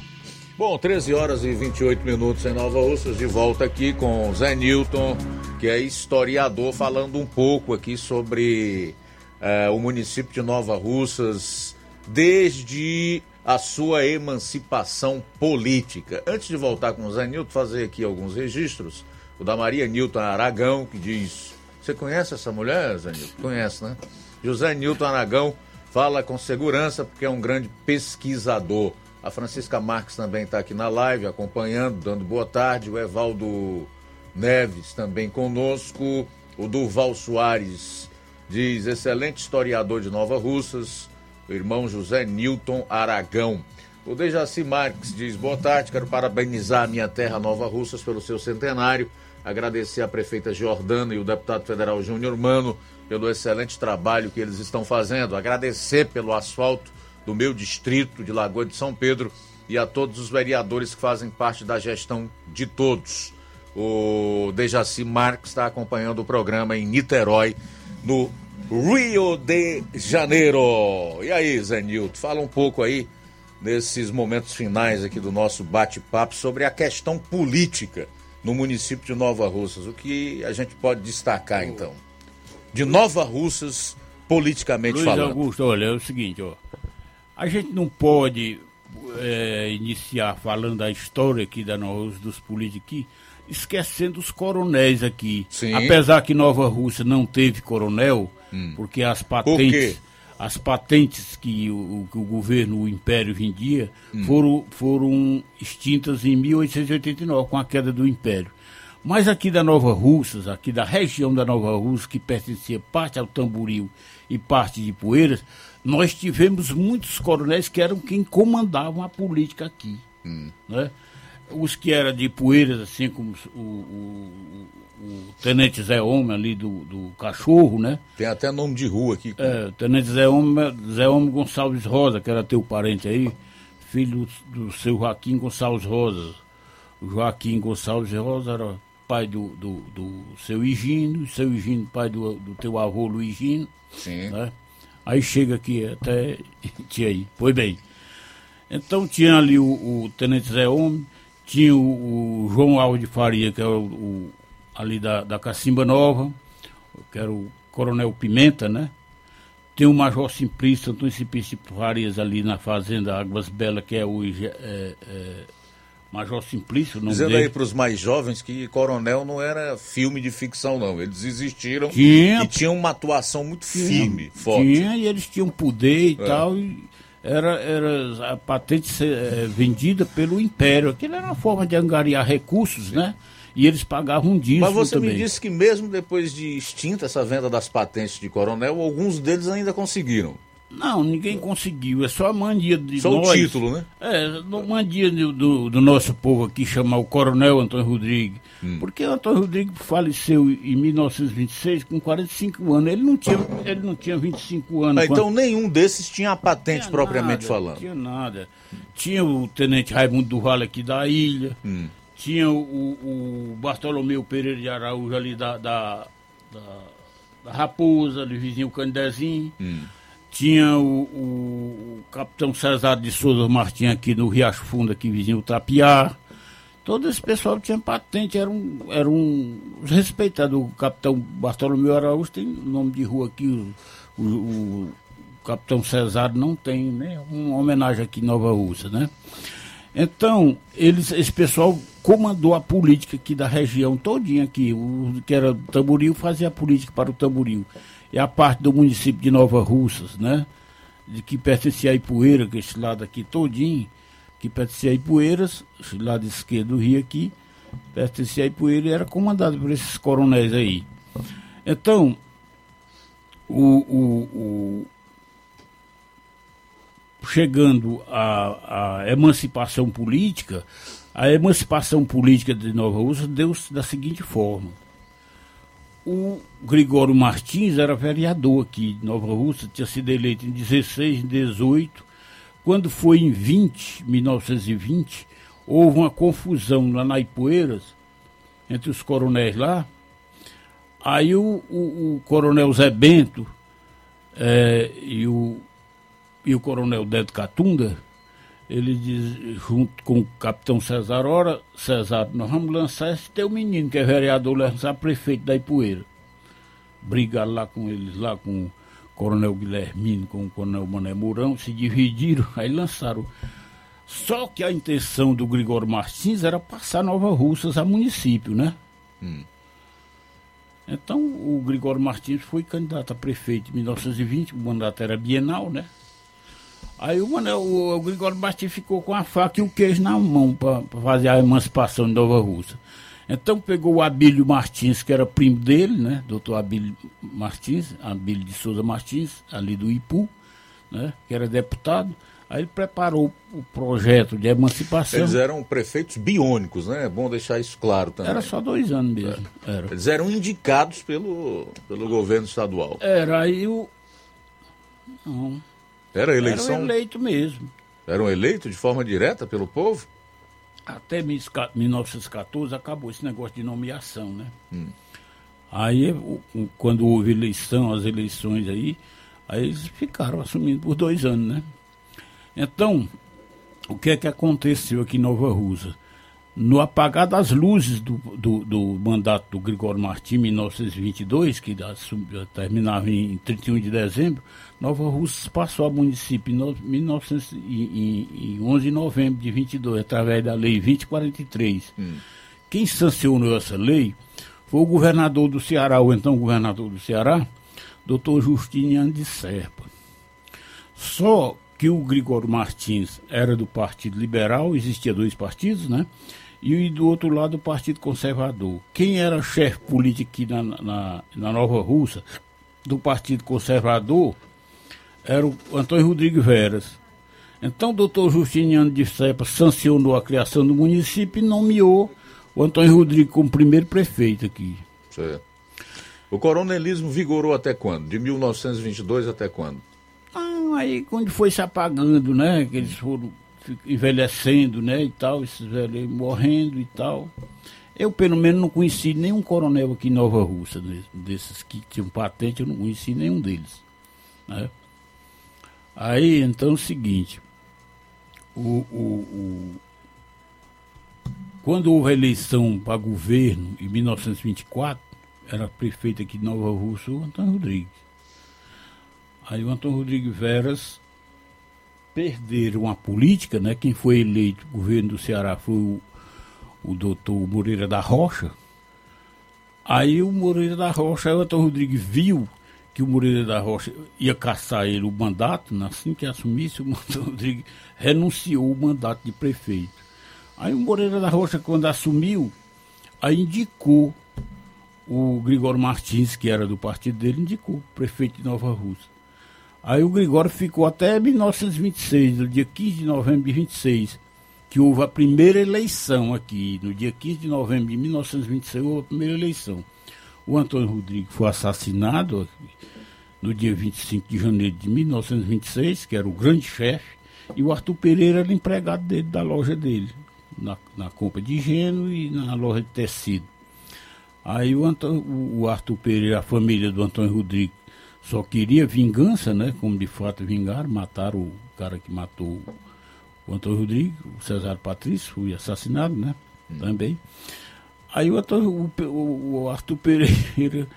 Bom, 13 horas e 28 minutos em Nova Russas, de volta aqui com Zé Newton, que é historiador, falando um pouco aqui sobre eh, o município de Nova Russas desde a sua emancipação política. Antes de voltar com o Zé Newton, fazer aqui alguns registros. O da Maria Newton Aragão, que diz: Você conhece essa mulher, Zé Newton? Conhece, né? José Newton Aragão fala com segurança porque é um grande pesquisador. A Francisca Marques também está aqui na live acompanhando, dando boa tarde. O Evaldo Neves também conosco. O Durval Soares diz: excelente historiador de Nova Russas. O irmão José Newton Aragão. O Dejaci Marques diz: boa tarde, quero parabenizar a minha terra Nova Russas pelo seu centenário. Agradecer à prefeita Jordana e o deputado federal Júnior Mano pelo excelente trabalho que eles estão fazendo. Agradecer pelo asfalto do meu distrito de Lagoa de São Pedro e a todos os vereadores que fazem parte da gestão de todos. O Dejaci Marques está acompanhando o programa em Niterói, no Rio de Janeiro. E aí, Zé Nilton, fala um pouco aí nesses momentos finais aqui do nosso bate-papo sobre a questão política no município de Nova Russas. O que a gente pode destacar então? De Nova Russas, politicamente Luiz falando. Augusto, olha, é o seguinte, ó. A gente não pode é, iniciar falando da história aqui da Nova Rússia, dos políticos aqui, esquecendo os coronéis aqui. Sim. Apesar que Nova Rússia não teve coronel, porque as patentes, as patentes que o, que o governo, o Império vendia, foram, foram extintas em 1889, com a queda do Império. Mas aqui da Nova Russas, aqui da região da Nova Russa, que pertencia parte ao Tamboril e parte de Poeiras, nós tivemos muitos coronéis que eram quem comandavam a política aqui. Né? Os que eram de Poeiras, assim como o, o- o- o Tenente Zé Homem ali do, do Cachorro, né? Tem até nome de rua aqui. É, o Tenente Zé Homem, Zé Homem Gonçalves Rosa, que era teu parente aí, filho do seu Joaquim Gonçalves Rosa. O Joaquim Gonçalves Rosa era pai do, do, do seu Higino, seu Higino pai do, do teu avô Luigino. Sim. Né? Aí chega aqui até tinha aí. Foi bem. Então tinha ali o, o Tenente Zé Homem, tinha o, o João Alves de Faria, que era o, o- ali da, da Cacimba Nova, que era o Coronel Pimenta, né? Tem o Major Simplício, Antônio Simplício Farias ali na Fazenda Águas Belas, que é hoje é, é, Major Simplício, o nome Dizendo dele. aí para os mais jovens que Coronel não era filme de ficção, não. Eles existiram Tinha. e tinham uma atuação muito Tinha, firme, forte. Tinha, e eles tinham poder e É. tal. E era, era a patente ser, eh, vendida pelo Império. Aquilo era uma forma de angariar recursos, né? E eles pagavam um dízimo Mas você também. me disse que mesmo depois de extinta essa venda das patentes de Coronel, alguns deles ainda conseguiram. Não, ninguém conseguiu. É só a mania de Só nós. o título, né? É, a mania do, do, do nosso povo aqui chamar o Coronel Antônio Rodrigues. Hum. Porque o Antônio Rodrigues faleceu em 1926 com 45 anos. Ele não tinha, ele não tinha 25 anos. Ah, então quando- nenhum desses tinha a patente Tinha propriamente nada, falando. Não tinha nada. Tinha o Tenente Raimundo do Vale aqui da ilha. Hum. Tinha o, o Bartolomeu Pereira de Araújo ali da, da, da, da Raposa, ali vizinho Candezinho. Hum. Tinha o, o, capitão Cesar de Souza Martins aqui no Riacho Fundo, aqui vizinho Trapiá. Todo esse pessoal tinha patente, era um, era um respeitado. O capitão Bartolomeu Araújo tem nome de rua aqui, o, o, o capitão Cesar não tem, né? Uma homenagem aqui em Nova Rússia, né? Então, eles, esse pessoal comandou a política aqui da região todinha aqui. O que era Tamboril fazia a política para o Tamboril. E a parte do município de Nova Russas, né? De que pertencia a Ipueira, que é esse lado aqui todinho, que pertencia a Ipueiras, esse lado esquerdo do rio aqui, pertencia a Ipueira e era comandado por esses coronéis aí. Então, o, o, o- chegando à, à emancipação política, a emancipação política de Nova Rússia deu-se da seguinte forma. O Gregório Martins era vereador aqui de Nova Rússia, tinha sido eleito em 16, em 18. Quando foi em 20, 1920, houve uma confusão lá na Ipueiras, entre os coronéis lá. Aí o, o- o coronel Zé Bento eh, e o e o coronel Dedo Catunda, ele diz, junto com o capitão Cesar, ora, Cesar, nós vamos lançar esse teu menino, que é vereador, lançar prefeito da Ipueira. Brigaram lá com eles, lá com o coronel Guilhermino, com o coronel Mané Mourão, se dividiram, aí lançaram. Só que a intenção do Gregório Martins era passar Nova Russas a município, né? Então, o Gregório Martins foi candidato a prefeito em 1920, o mandato era bienal, né? Aí o, Manel, o, o Gregório Martins ficou com a faca e o queijo na mão para fazer a emancipação de Nova Rússia. Então pegou o Abílio Martins, que era primo dele, né? Doutor Abílio Martins, Abílio de Souza Martins, ali do Ipu, né? Que era deputado. Aí ele preparou o projeto de emancipação. Eles eram prefeitos biônicos, né? É bom deixar isso claro também. Era só dois anos mesmo. Era. Eles eram indicados pelo, pelo governo estadual. Era aí o. Não. Era eleição. Era um eleito mesmo. Eram eleitos de forma direta pelo povo? Até 1914 acabou esse negócio de nomeação, né? Hum. Aí, quando houve eleição, as eleições aí, aí eles ficaram assumindo por dois anos, né? Então, o que é que aconteceu aqui em Nova Rússia? No apagar das luzes do, do, do mandato do Gregório Martins, em 1922, que terminava em 31 de dezembro, Nova Rússia passou a município em, no- 1900 e- em, em 11 de novembro de 22, através da Lei 2043. Quem sancionou essa lei foi o governador do Ceará, o então governador do Ceará, doutor Justiniano de Serpa. Só que o Gregório Martins era do Partido Liberal, existia dois partidos, né? E do outro lado o Partido Conservador. Quem era chefe político aqui na, na, na Nova Rússia, do Partido Conservador, era o Antônio Rodrigues Veras. Então o doutor Justiniano de Serpa sancionou a criação do município e nomeou o Antônio Rodrigues como primeiro prefeito aqui. Certo. O coronelismo vigorou até quando? De 1922 até quando? Ah, aí quando foi se apagando, né? Que eles foram envelhecendo, né? E tal, esses velhos morrendo e tal. Eu, pelo menos, não conheci nenhum coronel aqui em Nova Rússia, des- desses que tinham patente, eu não conheci nenhum deles. Né? Aí, então, é o seguinte. O, o, o- quando houve a eleição para governo, em 1924, era prefeito aqui de Nova Rússia o Antônio Rodrigues. Aí o Antônio Rodrigues Veras perderam a política, né? Quem foi eleito governo do Ceará foi o, o doutor Moreira da Rocha. Aí o Moreira da Rocha, o Antônio Rodrigues viu que o Moreira da Rocha ia caçar ele o mandato, né? assim que assumisse, o Antônio Rodrigues renunciou o mandato de prefeito. Aí o Moreira da Rocha, quando assumiu, aí indicou o Gregório Martins, que era do partido dele, indicou o prefeito de Nova Rússia. Aí o Gregório ficou até 1926, no dia 15 de novembro de 26, que houve a primeira eleição aqui. No dia 15 de novembro de 1926 houve a primeira eleição. O Antônio Rodrigues foi assassinado no dia 25 de janeiro de 1926, que era o grande chefe, e o Arthur Pereira era empregado dele, da loja dele, na, na compra de higiene e na loja de tecido. Aí o, Antônio, o Arthur Pereira, a família do Antônio Rodrigues, só queria vingança, né? Como de fato vingaram, mataram o cara que matou o Antônio Rodrigues, o Cesar Patrício, foi assassinado, né? Hum. Também. Aí o, Antônio, o, o Arthur Pereira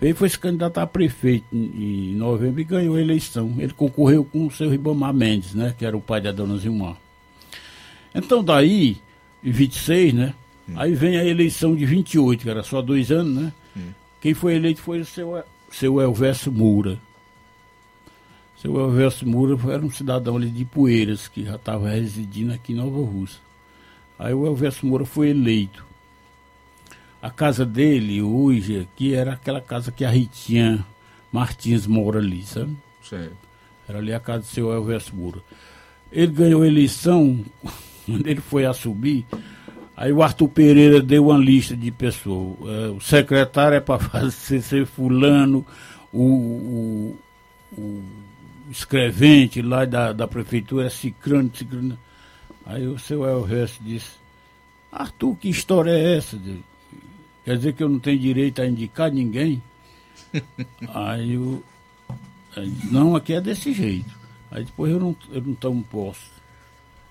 veio foi se candidatar a prefeito em, em, novembro e ganhou a eleição. Ele concorreu com o seu Ribamar Mendes, né? Que era o pai da dona Zilmar. Então daí, em 26, né? Hum. Aí vem a eleição de 28, que era só dois anos, né? Hum. Quem foi eleito foi o seu seu Elvésio Moura. Seu Elvésio Moura era um cidadão ali de Poeiras, que já estava residindo aqui em Nova Rússia. Aí o Elvésio Moura foi eleito. A casa dele hoje aqui era aquela casa que a Ritinha Martins mora ali, sabe? Sim. Era ali a casa do seu Elvésio Moura. Ele ganhou a eleição, quando ele foi a subir, Aí o Arthur Pereira deu uma lista de pessoas. É, o secretário é para fazer ser fulano, o, o, o, escrevente lá da, da prefeitura é cicrano, cicrano. Aí o seu Elvésio disse, Arthur, que história é essa? Quer dizer que eu não tenho direito a indicar ninguém? aí o. Não, aqui é desse jeito. Aí depois eu não, eu não tomo posse.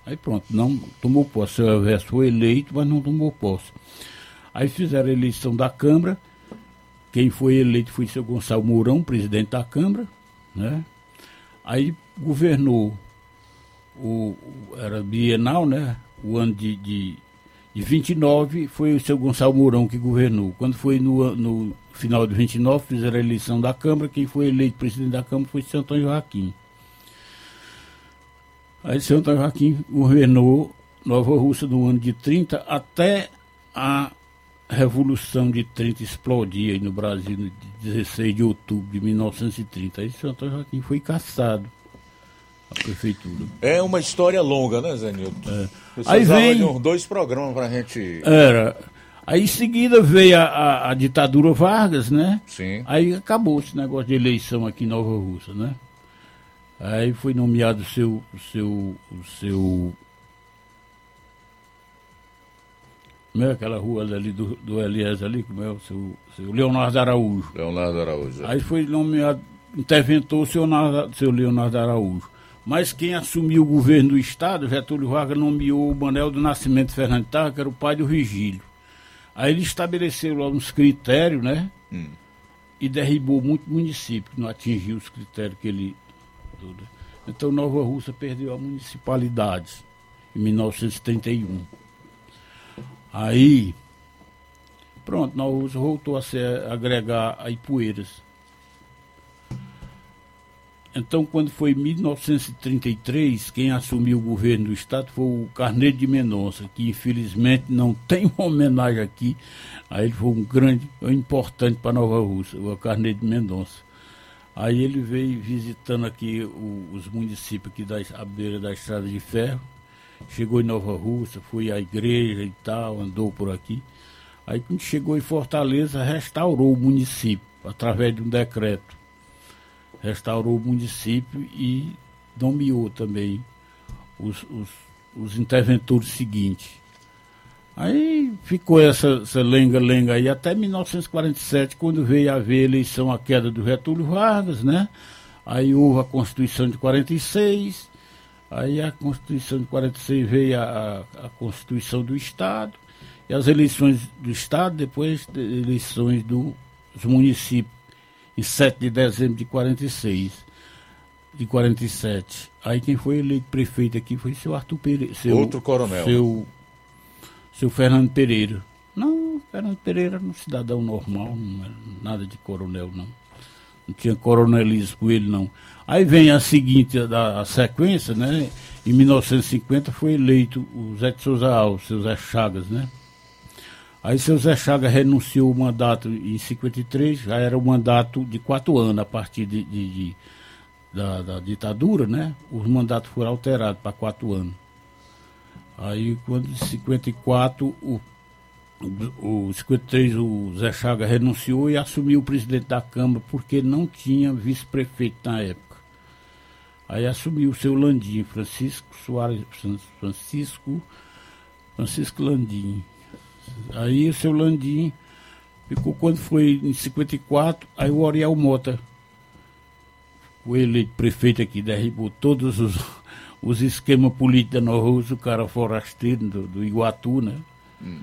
Aí pronto, não tomou posse. O Elvésio foi eleito, mas não tomou posse. Aí fizeram a eleição da Câmara. Quem foi eleito foi o seu Gonçalo Mourão, presidente da Câmara. Né? Aí governou, o, era bienal, né? O ano de, de, de 29 foi o seu Gonçalo Mourão que governou. Quando foi no, no final de 29, fizeram a eleição da Câmara. Quem foi eleito presidente da Câmara foi o seu Antônio Joaquim. Aí Antônio Joaquim governou Nova Rússia do ano de 30 até a Revolução de 30 explodir aí no Brasil no 16 de outubro de 1930. Aí Antônio Joaquim foi caçado a prefeitura. É uma história longa, né, Zé Nilton? É. Aí vem dois programas para a gente. Era. Aí em seguida veio a, a, a, ditadura Vargas, né? Sim. Aí acabou esse negócio de eleição aqui em Nova Rússia, né? Aí foi nomeado o seu, seu, seu. Como é aquela rua ali do, do Elias ali, como é o seu, seu Leonardo Araújo. Leonardo Araújo. Aí foi nomeado, interventou o seu, seu Leonardo Araújo. Mas quem assumiu o governo do Estado, Getúlio Vargas, nomeou o Manel do Nascimento Fernandes Tarra, que era o pai do Vigílio. Aí ele estabeleceu lá uns critérios, né? Hum. E derribou muito município, que não atingiu os critérios que ele Então Nova Rússia perdeu a municipalidade em 1931. Aí, pronto, Nova Rússia voltou a se agregar a Ipueiras. Então, quando foi em 1933, quem assumiu o governo do Estado foi o Carneiro de Mendonça, que infelizmente não tem uma homenagem aqui. Aí ele foi um grande, importante para Nova Rússia, o Carneiro de Mendonça. Aí ele veio visitando aqui o, os municípios aqui da à beira da estrada de ferro. Chegou em Nova Rússia, foi à igreja e tal, andou por aqui. Aí quando chegou em Fortaleza, restaurou o município, através de um decreto. Restaurou o município e nomeou também os, os, os interventores seguintes. Aí ficou essa lenga-lenga aí até 1947, quando veio a haver eleição, a queda do Getúlio Vargas, né? Aí houve a Constituição de 46, aí a Constituição de 46 veio a, a, Constituição do Estado, e as eleições do Estado, depois eleições do, dos municípios, em 7 de dezembro de 46, de 47. Aí quem foi eleito prefeito aqui foi seu Arthur Pereira. Outro coronel. Seu seu Fernando Pereira. Não, Fernando Pereira era um cidadão normal, não era nada de coronel, não. Não tinha coronelismo com ele, não. Aí vem a seguinte, a, a sequência, né? Em 1950 foi eleito o Zé de Souza Alves, seu Zé Chagas, né? Aí seu Zé Chagas renunciou o mandato em 53, já era um mandato de quatro anos, a partir de, de, de da, da ditadura, né? Os mandatos foram alterados para quatro anos. Aí, quando em 54, o, o, o 53, o Zé Chaga renunciou e assumiu o presidente da Câmara, porque não tinha vice-prefeito na época. Aí assumiu o seu Landim, Francisco Soares, Francisco, Francisco Landim. Aí o seu Landim ficou quando foi em 54, aí o Oriel Mota o eleito prefeito aqui derribou todos os, os esquemas políticos da Nova Rússia, o cara forasteiro do, do Iguatu, né? Hum.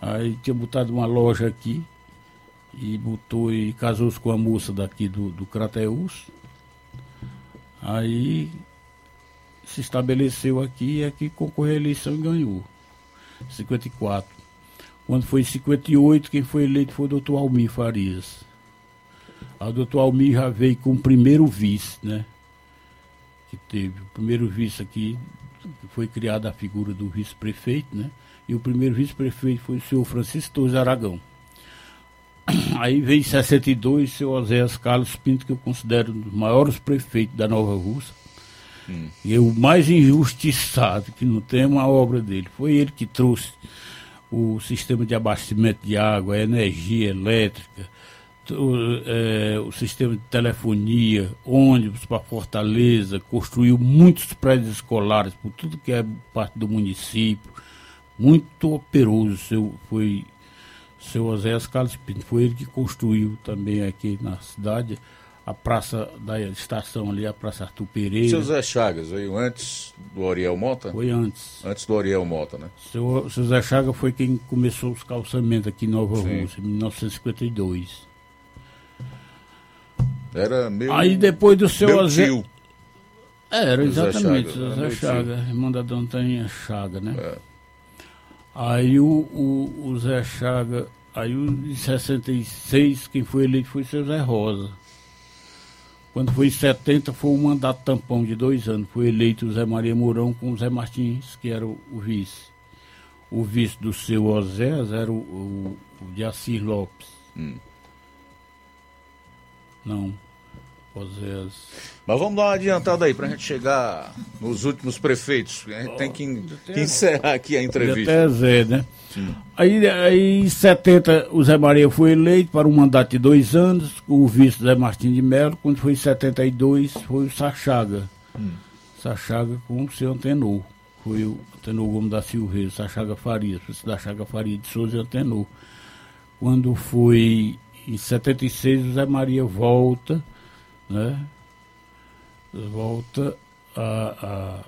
Aí tinha botado uma loja aqui e botou e casou-se com a moça daqui do, do Crateus. Aí se estabeleceu aqui e aqui concorreu à eleição e ganhou. 54. Quando foi em 58, quem foi eleito foi o doutor Almir Farias. O doutor Almir já veio com o primeiro vice, né? Que teve. O primeiro vice aqui, foi criada a figura do vice-prefeito, né? E o primeiro vice-prefeito foi o senhor Francisco Torres Aragão. Aí veio em 62 o senhor Oséias Carlos Pinto, que eu considero um dos maiores prefeitos da Nova Rússia. Hum. E o mais injustiçado, que não tem uma obra dele. Foi ele que trouxe o sistema de abastecimento de água, energia elétrica, o, é, o sistema de telefonia, ônibus para Fortaleza, construiu muitos prédios escolares por tudo que é parte do município. Muito operoso seu, foi seu Oséias Carlos Pinto. Foi ele que construiu também aqui na cidade a praça da estação ali, a Praça Arthur Pereira. Seu Zé Chagas veio antes do Oriel Mota? Foi antes. Antes do Oriel Mota, né? Seu, seu Zé Chagas foi quem começou os calçamentos aqui em Nova Rússia, em 1952. Era meu. Aí depois do seu meu tio. Era, exatamente, Zé Chaga, Zé Chaga, irmão da Dona Chaga, né? É. Aí o, o, o, Zé Chaga, aí em 66, quem foi eleito foi o seu Zé Rosa. Quando foi em 70, foi um mandato tampão de dois anos. Foi eleito o Zé Maria Mourão com o Zé Martins, que era o, o vice. O vice do seu Oséias era o, o, o de Assis Lopes. Hum. Não. Mas vamos dar uma adiantada aí para a gente chegar nos últimos prefeitos. A gente tem que, que encerrar aqui a entrevista. Até Zé, né? Aí, aí em 70 o Zé Maria foi eleito para um mandato de dois anos, com o vice Zé Martins de Melo. Quando foi em 72 foi o Sachaga. Hum. Sachaga com o seu antenor. Foi o antenor Gomes da Silveira, Sachaga Faria, Sachaga Faria de Souza e antenor. Quando foi em 76 o Zé Maria volta né? Volta a, a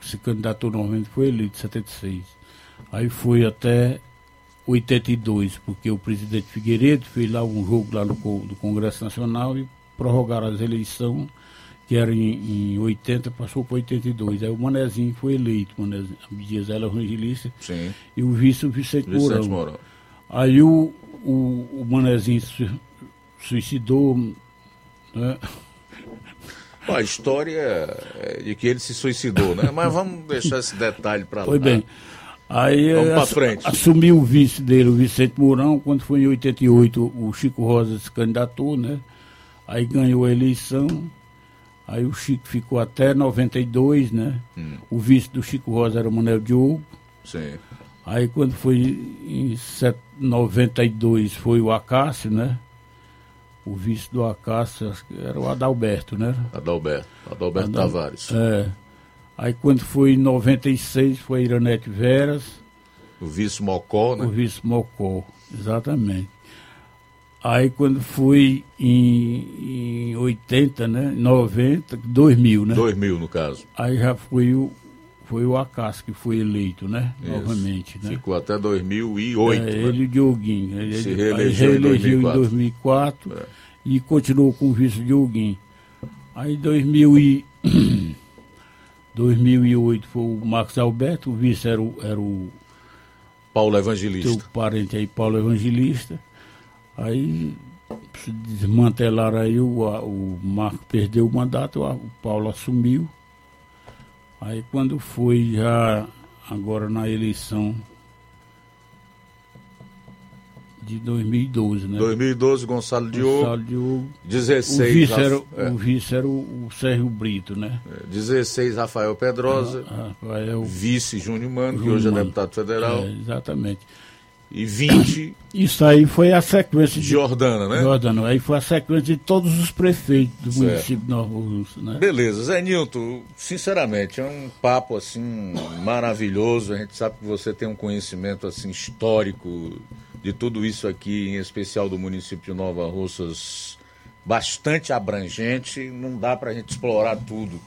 se candidatou novamente, foi eleito em 76. Aí foi até 82, porque o presidente Figueiredo fez lá um jogo lá no, no Congresso Nacional e prorrogaram as eleições, que era em, em 80, passou para 82. Aí o Manezinho foi eleito, Manezinho, Dias era evangelista, Sim. e o vice o Vicente, Vicente Mourão. Mourão. Aí o, o, o Manezinho se suicidou, Bom, a história é de que ele se suicidou, né? Mas vamos deixar esse detalhe para lá. Foi bem. Aí frente. assumiu o vice dele, o Vicente Mourão, quando foi em 88 o Chico Rosa se candidatou, né? Aí ganhou a eleição. Aí o Chico ficou até 92, né? Hum. O vice do Chico Rosa era o Manuel Diogo. Sim. Aí quando foi em 92 foi o Acácio, né? O vice do Acácio, acho que era o Adalberto, né? Adalberto, Adalberto Adal... Tavares. É. Aí quando foi em 96 foi a Iranete Veras. O vice Mocó, né? O vice Mocó, exatamente. Aí quando foi em, em 80, né? 90, 2000, né? 2000 no caso. Aí já foi o, foi o Acácio que foi eleito, né? Isso. Novamente, né? Ficou até 2008. É, né? Ele e o Dioguinho. Ele Se reelegeu, reelegeu em 2004, em 2004 é. e continuou com o vice Dioguinho. Aí 2000 e 2008 foi o Marcos Alberto, o vice era o, era o Paulo Evangelista. Seu parente aí, Paulo Evangelista. Aí desmantelaram aí, o, o Marco perdeu o mandato, o Paulo assumiu. Aí quando foi já agora na eleição de 2012, né? 2012, Gonçalo Diogo. Gonçalo Diogo. 16, o vice era, é. o, vice era o, o Sérgio Brito, né? 16, Rafael Pedrosa. Ah, Rafael... Vice Júnior Mano, que Júnior hoje é Mano. deputado federal. É, exatamente. E 20. Isso aí foi a sequência de. Jordana, né? Jordana. Aí foi a sequência de todos os prefeitos do Certo. município de Nova Russa, né? Beleza, Zé Nilton, sinceramente, é um papo assim maravilhoso. A gente sabe que você tem um conhecimento assim histórico de tudo isso aqui, em especial do município de Nova Russas, bastante abrangente. Não dá para a gente explorar tudo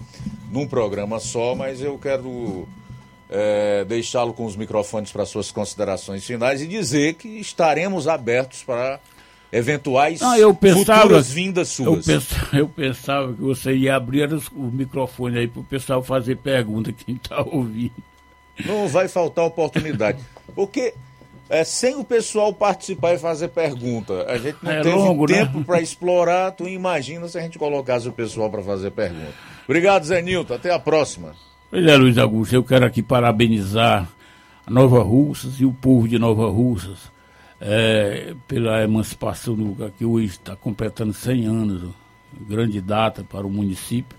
num programa só, mas eu quero é, deixá-lo com os microfones para suas considerações finais e dizer que estaremos abertos para eventuais Ah, eu pensava, futuras vindas eu suas. pensava, eu pensava que você ia abrir os, o microfone aí para o pessoal fazer pergunta, quem está ouvindo. Não vai faltar oportunidade. Porque é, sem o pessoal participar e fazer pergunta, a gente não É teve longo, né? tempo para explorar. Tu imagina se a gente colocasse o pessoal para fazer pergunta. Obrigado, Zé Nilton. Até a próxima. Pois é, Luiz Augusto, eu quero aqui parabenizar a Nova Russas e o povo de Nova Russas é, pela emancipação do lugar que hoje está completando 100 anos, grande data para o município,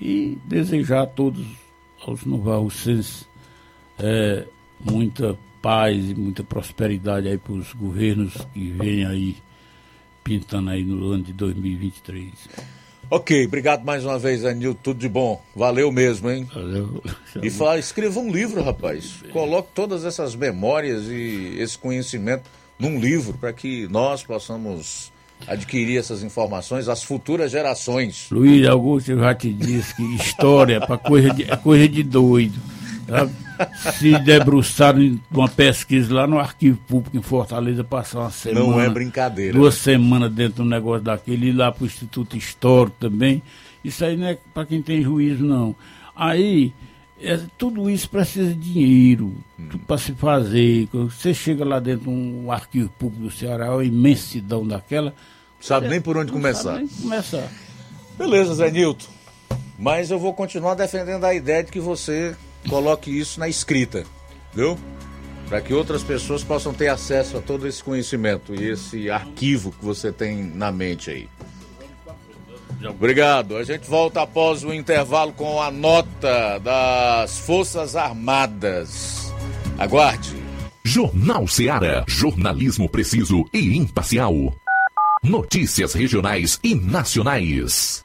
e desejar a todos, aos novarrussenses, é, muita paz e muita prosperidade aí para os governos que vêm aí pintando aí no ano de 2023. Ok, obrigado mais uma vez, Nilton. Tudo de bom. Valeu mesmo, hein? Valeu. E fala, escreva um livro, rapaz. Coloque todas essas memórias e esse conhecimento num livro para que nós possamos adquirir essas informações às futuras gerações. Luiz Augusto, eu já te disse que história pra coisa de, é coisa de doido. sabe? Se debruçaram em uma pesquisa lá no Arquivo Público em Fortaleza, passar uma semana. Não é brincadeira. Duas semanas dentro de um negócio daquele, ir lá pro Instituto Histórico também. Isso aí não é para quem tem juízo, não. Aí, é, tudo isso precisa de dinheiro para se fazer. Quando você chega lá dentro de um arquivo público do Ceará, é uma imensidão daquela. Sabe nem por onde não começar. sabe nem começar. Beleza, Zé Nilton. Mas eu vou continuar defendendo a ideia de que você coloque isso na escrita, viu? Para que outras pessoas possam ter acesso a todo esse conhecimento e esse arquivo que você tem na mente aí. Obrigado. A gente volta após o intervalo com a nota das Forças Armadas. Aguarde. Jornal Seara. Jornalismo preciso e imparcial. Notícias regionais e nacionais.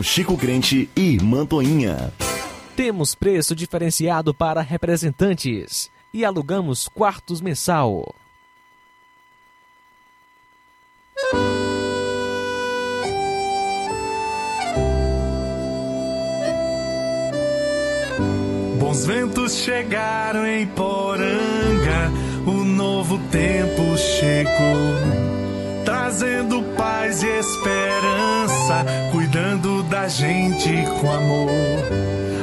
Chico Crente e Mantoinha. Temos preço diferenciado para representantes e alugamos quartos mensal. Bons ventos chegaram em Poranga, o novo tempo chegou, trazendo paz e esperança, cuidando da gente com amor.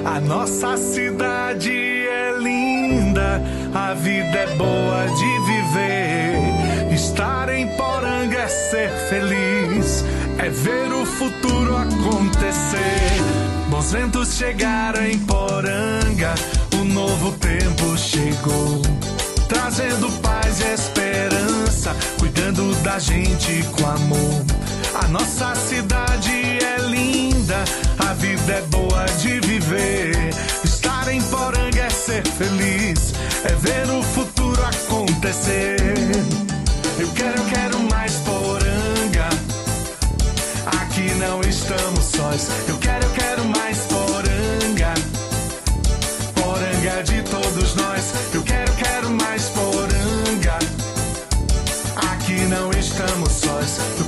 A nossa cidade é linda, a vida é boa de viver. Estar em Poranga é ser feliz, é ver o futuro acontecer. Bons ventos chegaram em Poranga, o novo tempo chegou, trazendo paz e esperança, cuidando da gente com amor. A nossa cidade é linda, a vida é boa de viver. Estar em Poranga é ser feliz, é ver o futuro acontecer. Eu quero, eu quero mais Poranga. Aqui não estamos sós. Eu quero, eu quero mais Poranga. Poranga de todos nós. Eu estamos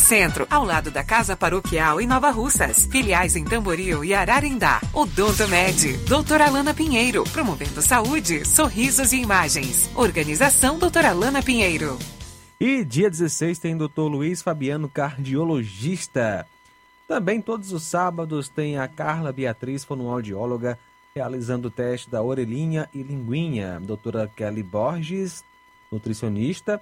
Centro, ao lado da Casa Paroquial em Nova Russas. Filiais em Tamboril e Ararindá. Odonto Med, doutora Alana Pinheiro, promovendo saúde, sorrisos e imagens. Organização doutora Alana Pinheiro. E dia 16 tem Dr. Luiz Fabiano, cardiologista. Também todos os sábados tem a Carla Beatriz, fonoaudióloga, realizando o teste da orelhinha e linguinha. Doutora Kelly Borges, nutricionista,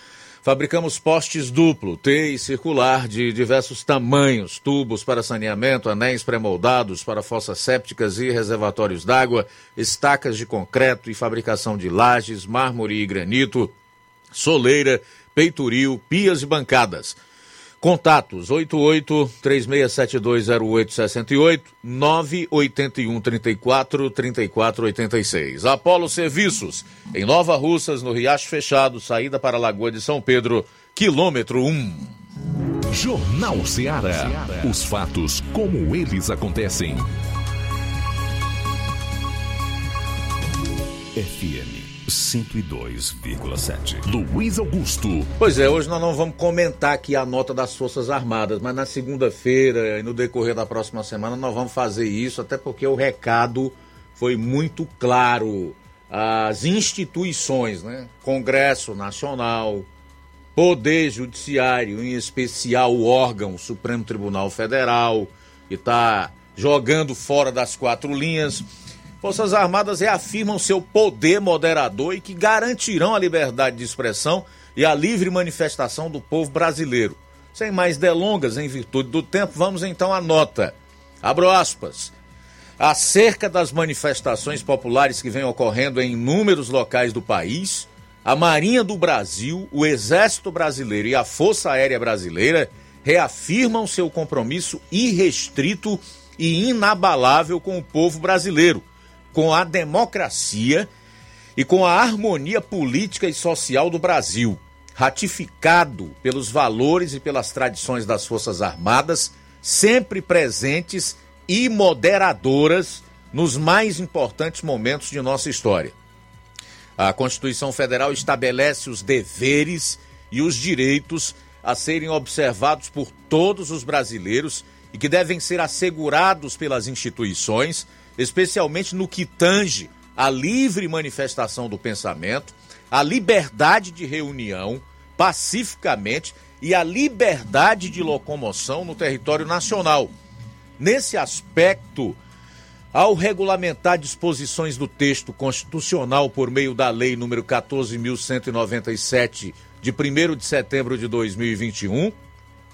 Fabricamos postes duplo, T e circular de diversos tamanhos, tubos para saneamento, anéis pré-moldados para fossas sépticas e reservatórios d'água, estacas de concreto e fabricação de lajes, mármore e granito, soleira, peitoril, pias e bancadas. Contatos 88 36720868 981 34 34 86. Apolo Serviços, em Nova Russas, no Riacho Fechado, saída para a Lagoa de São Pedro, quilômetro 1. Jornal Ceará. Os fatos como eles acontecem. FM 102,7. Luiz Augusto. Pois é, hoje nós não vamos comentar aqui a nota das Forças Armadas, mas na segunda-feira e no decorrer da próxima semana nós vamos fazer isso, até porque o recado foi muito claro. As instituições, né? Congresso Nacional, Poder Judiciário, em especial o órgão Supremo Tribunal Federal, que está jogando fora das quatro linhas Forças Armadas reafirmam seu poder moderador e que garantirão a liberdade de expressão e a livre manifestação do povo brasileiro. Sem mais delongas, em virtude do tempo, vamos então à nota. Abro aspas. Acerca das manifestações populares que vêm ocorrendo em inúmeros locais do país, a Marinha do Brasil, o Exército Brasileiro e a Força Aérea Brasileira reafirmam seu compromisso irrestrito e inabalável com o povo brasileiro, com a democracia e com a harmonia política e social do Brasil, ratificado pelos valores e pelas tradições das Forças Armadas, sempre presentes e moderadoras nos mais importantes momentos de nossa história. A Constituição Federal estabelece os deveres e os direitos a serem observados por todos os brasileiros e que devem ser assegurados pelas instituições, especialmente no que tange a livre manifestação do pensamento, a liberdade de reunião pacificamente e a liberdade de locomoção no território nacional. Nesse aspecto, ao regulamentar disposições do texto constitucional por meio da Lei número 14.197, de 1 de setembro de 2021,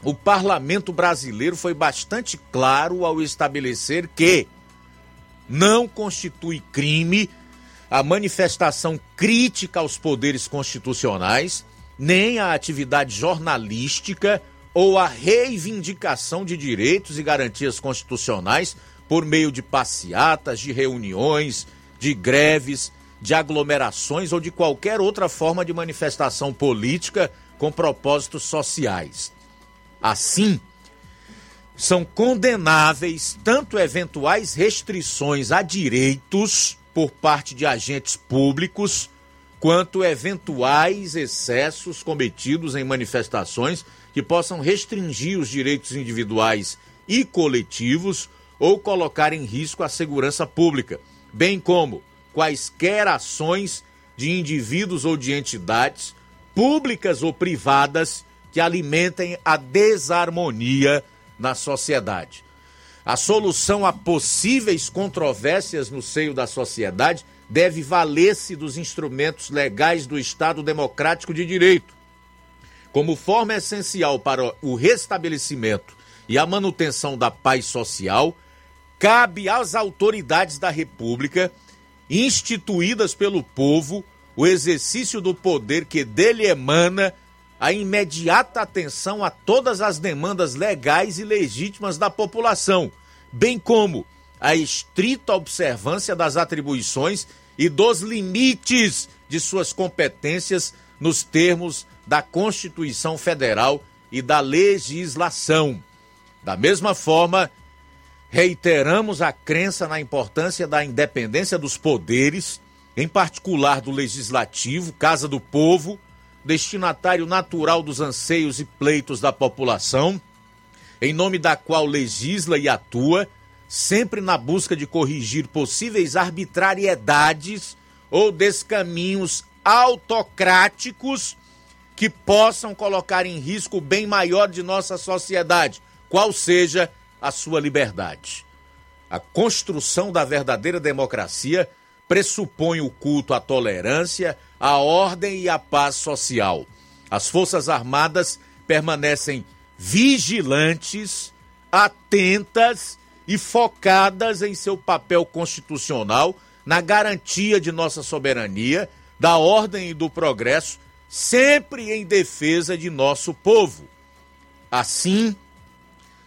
o parlamento brasileiro foi bastante claro ao estabelecer que não constitui crime a manifestação crítica aos poderes constitucionais, nem a atividade jornalística ou a reivindicação de direitos e garantias constitucionais por meio de passeatas, de reuniões, de greves, de aglomerações ou de qualquer outra forma de manifestação política com propósitos sociais. Assim, são condenáveis tanto eventuais restrições a direitos por parte de agentes públicos, quanto eventuais excessos cometidos em manifestações que possam restringir os direitos individuais e coletivos ou colocar em risco a segurança pública, bem como quaisquer ações de indivíduos ou de entidades, públicas ou privadas, que alimentem a desarmonia na sociedade. A solução a possíveis controvérsias no seio da sociedade deve valer-se dos instrumentos legais do Estado Democrático de Direito. Como forma essencial para o restabelecimento e a manutenção da paz social, cabe às autoridades da República, instituídas pelo povo, o exercício do poder que dele emana a imediata atenção a todas as demandas legais e legítimas da população, bem como a estrita observância das atribuições e dos limites de suas competências nos termos da Constituição Federal e da legislação. Da mesma forma, reiteramos a crença na importância da independência dos poderes, em particular do legislativo, Casa do Povo, destinatário natural dos anseios e pleitos da população, em nome da qual legisla e atua, sempre na busca de corrigir possíveis arbitrariedades ou descaminhos autocráticos que possam colocar em risco o bem maior de nossa sociedade, qual seja a sua liberdade. A construção da verdadeira democracia pressupõe o culto à tolerância, à ordem e à paz social. As Forças Armadas permanecem vigilantes, atentas e focadas em seu papel constitucional na garantia de nossa soberania, da ordem e do progresso, sempre em defesa de nosso povo. Assim,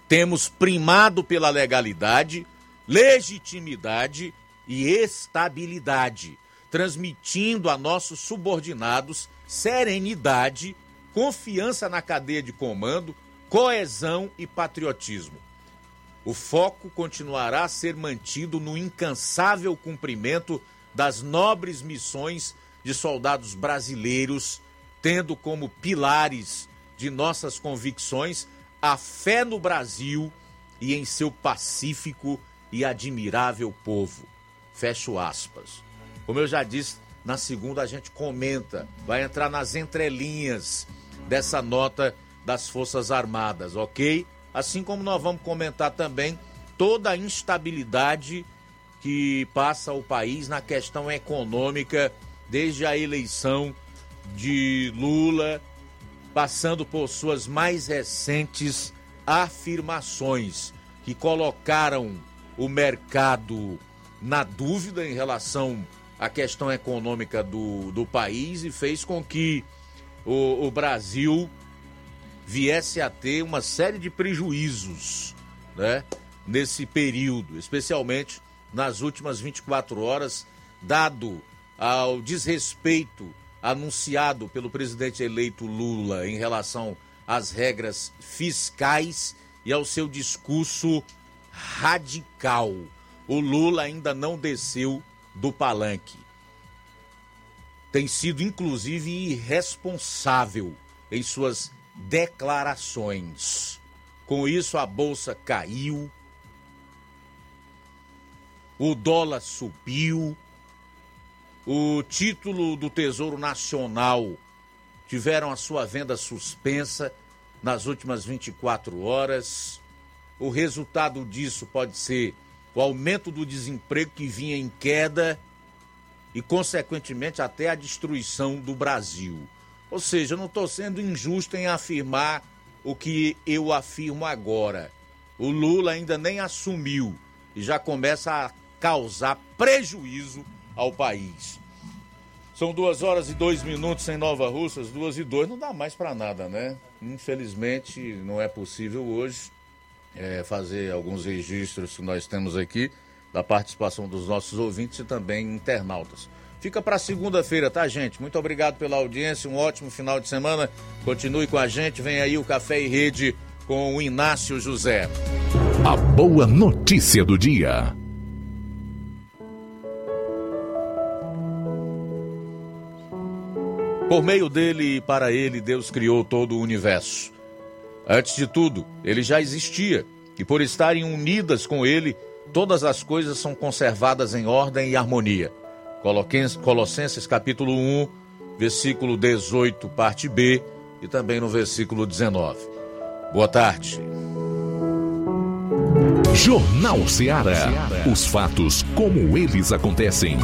temos primado pela legalidade, legitimidade e estabilidade, transmitindo a nossos subordinados serenidade, confiança na cadeia de comando, coesão e patriotismo. O foco continuará a ser mantido no incansável cumprimento das nobres missões de soldados brasileiros, tendo como pilares de nossas convicções a fé no Brasil e em seu pacífico e admirável povo. Fecho aspas. Como eu já disse, na segunda a gente comenta, vai entrar nas entrelinhas dessa nota das Forças Armadas, ok? Assim como nós vamos comentar também toda a instabilidade que passa o país na questão econômica desde a eleição de Lula, passando por suas mais recentes afirmações que colocaram o mercado na dúvida em relação à questão econômica do, do país e fez com que o, o Brasil viesse a ter uma série de prejuízos né, nesse período, especialmente nas últimas 24 horas, dado ao desrespeito anunciado pelo presidente eleito Lula em relação às regras fiscais e ao seu discurso radical. O Lula ainda não desceu do palanque. Tem sido, inclusive, irresponsável em suas declarações. Com isso, a bolsa caiu, o dólar subiu, o título do Tesouro Nacional tiveram a sua venda suspensa nas últimas 24 horas. O resultado disso pode ser o aumento do desemprego que vinha em queda e, consequentemente, até a destruição do Brasil. Ou seja, eu não estou sendo injusto em afirmar o que eu afirmo agora. O Lula ainda nem assumiu e já começa a causar prejuízo ao país. São duas horas e dois minutos em Nova Russas, duas e dois, não dá mais para nada, né? Infelizmente, não é possível hoje é, fazer alguns registros que nós temos aqui da participação dos nossos ouvintes e também internautas. Fica para segunda-feira, tá, gente? Muito obrigado pela audiência, um ótimo final de semana. Continue com a gente, vem aí o Café e Rede com o Inácio José. A boa notícia do dia. Por meio dele e para ele, Deus criou todo o universo. Antes de tudo, ele já existia, e por estarem unidas com ele, todas as coisas são conservadas em ordem e harmonia. Colossenses capítulo 1, versículo 18, parte B, e também no versículo 19. Boa tarde. Jornal Ceará. Os fatos como eles acontecem.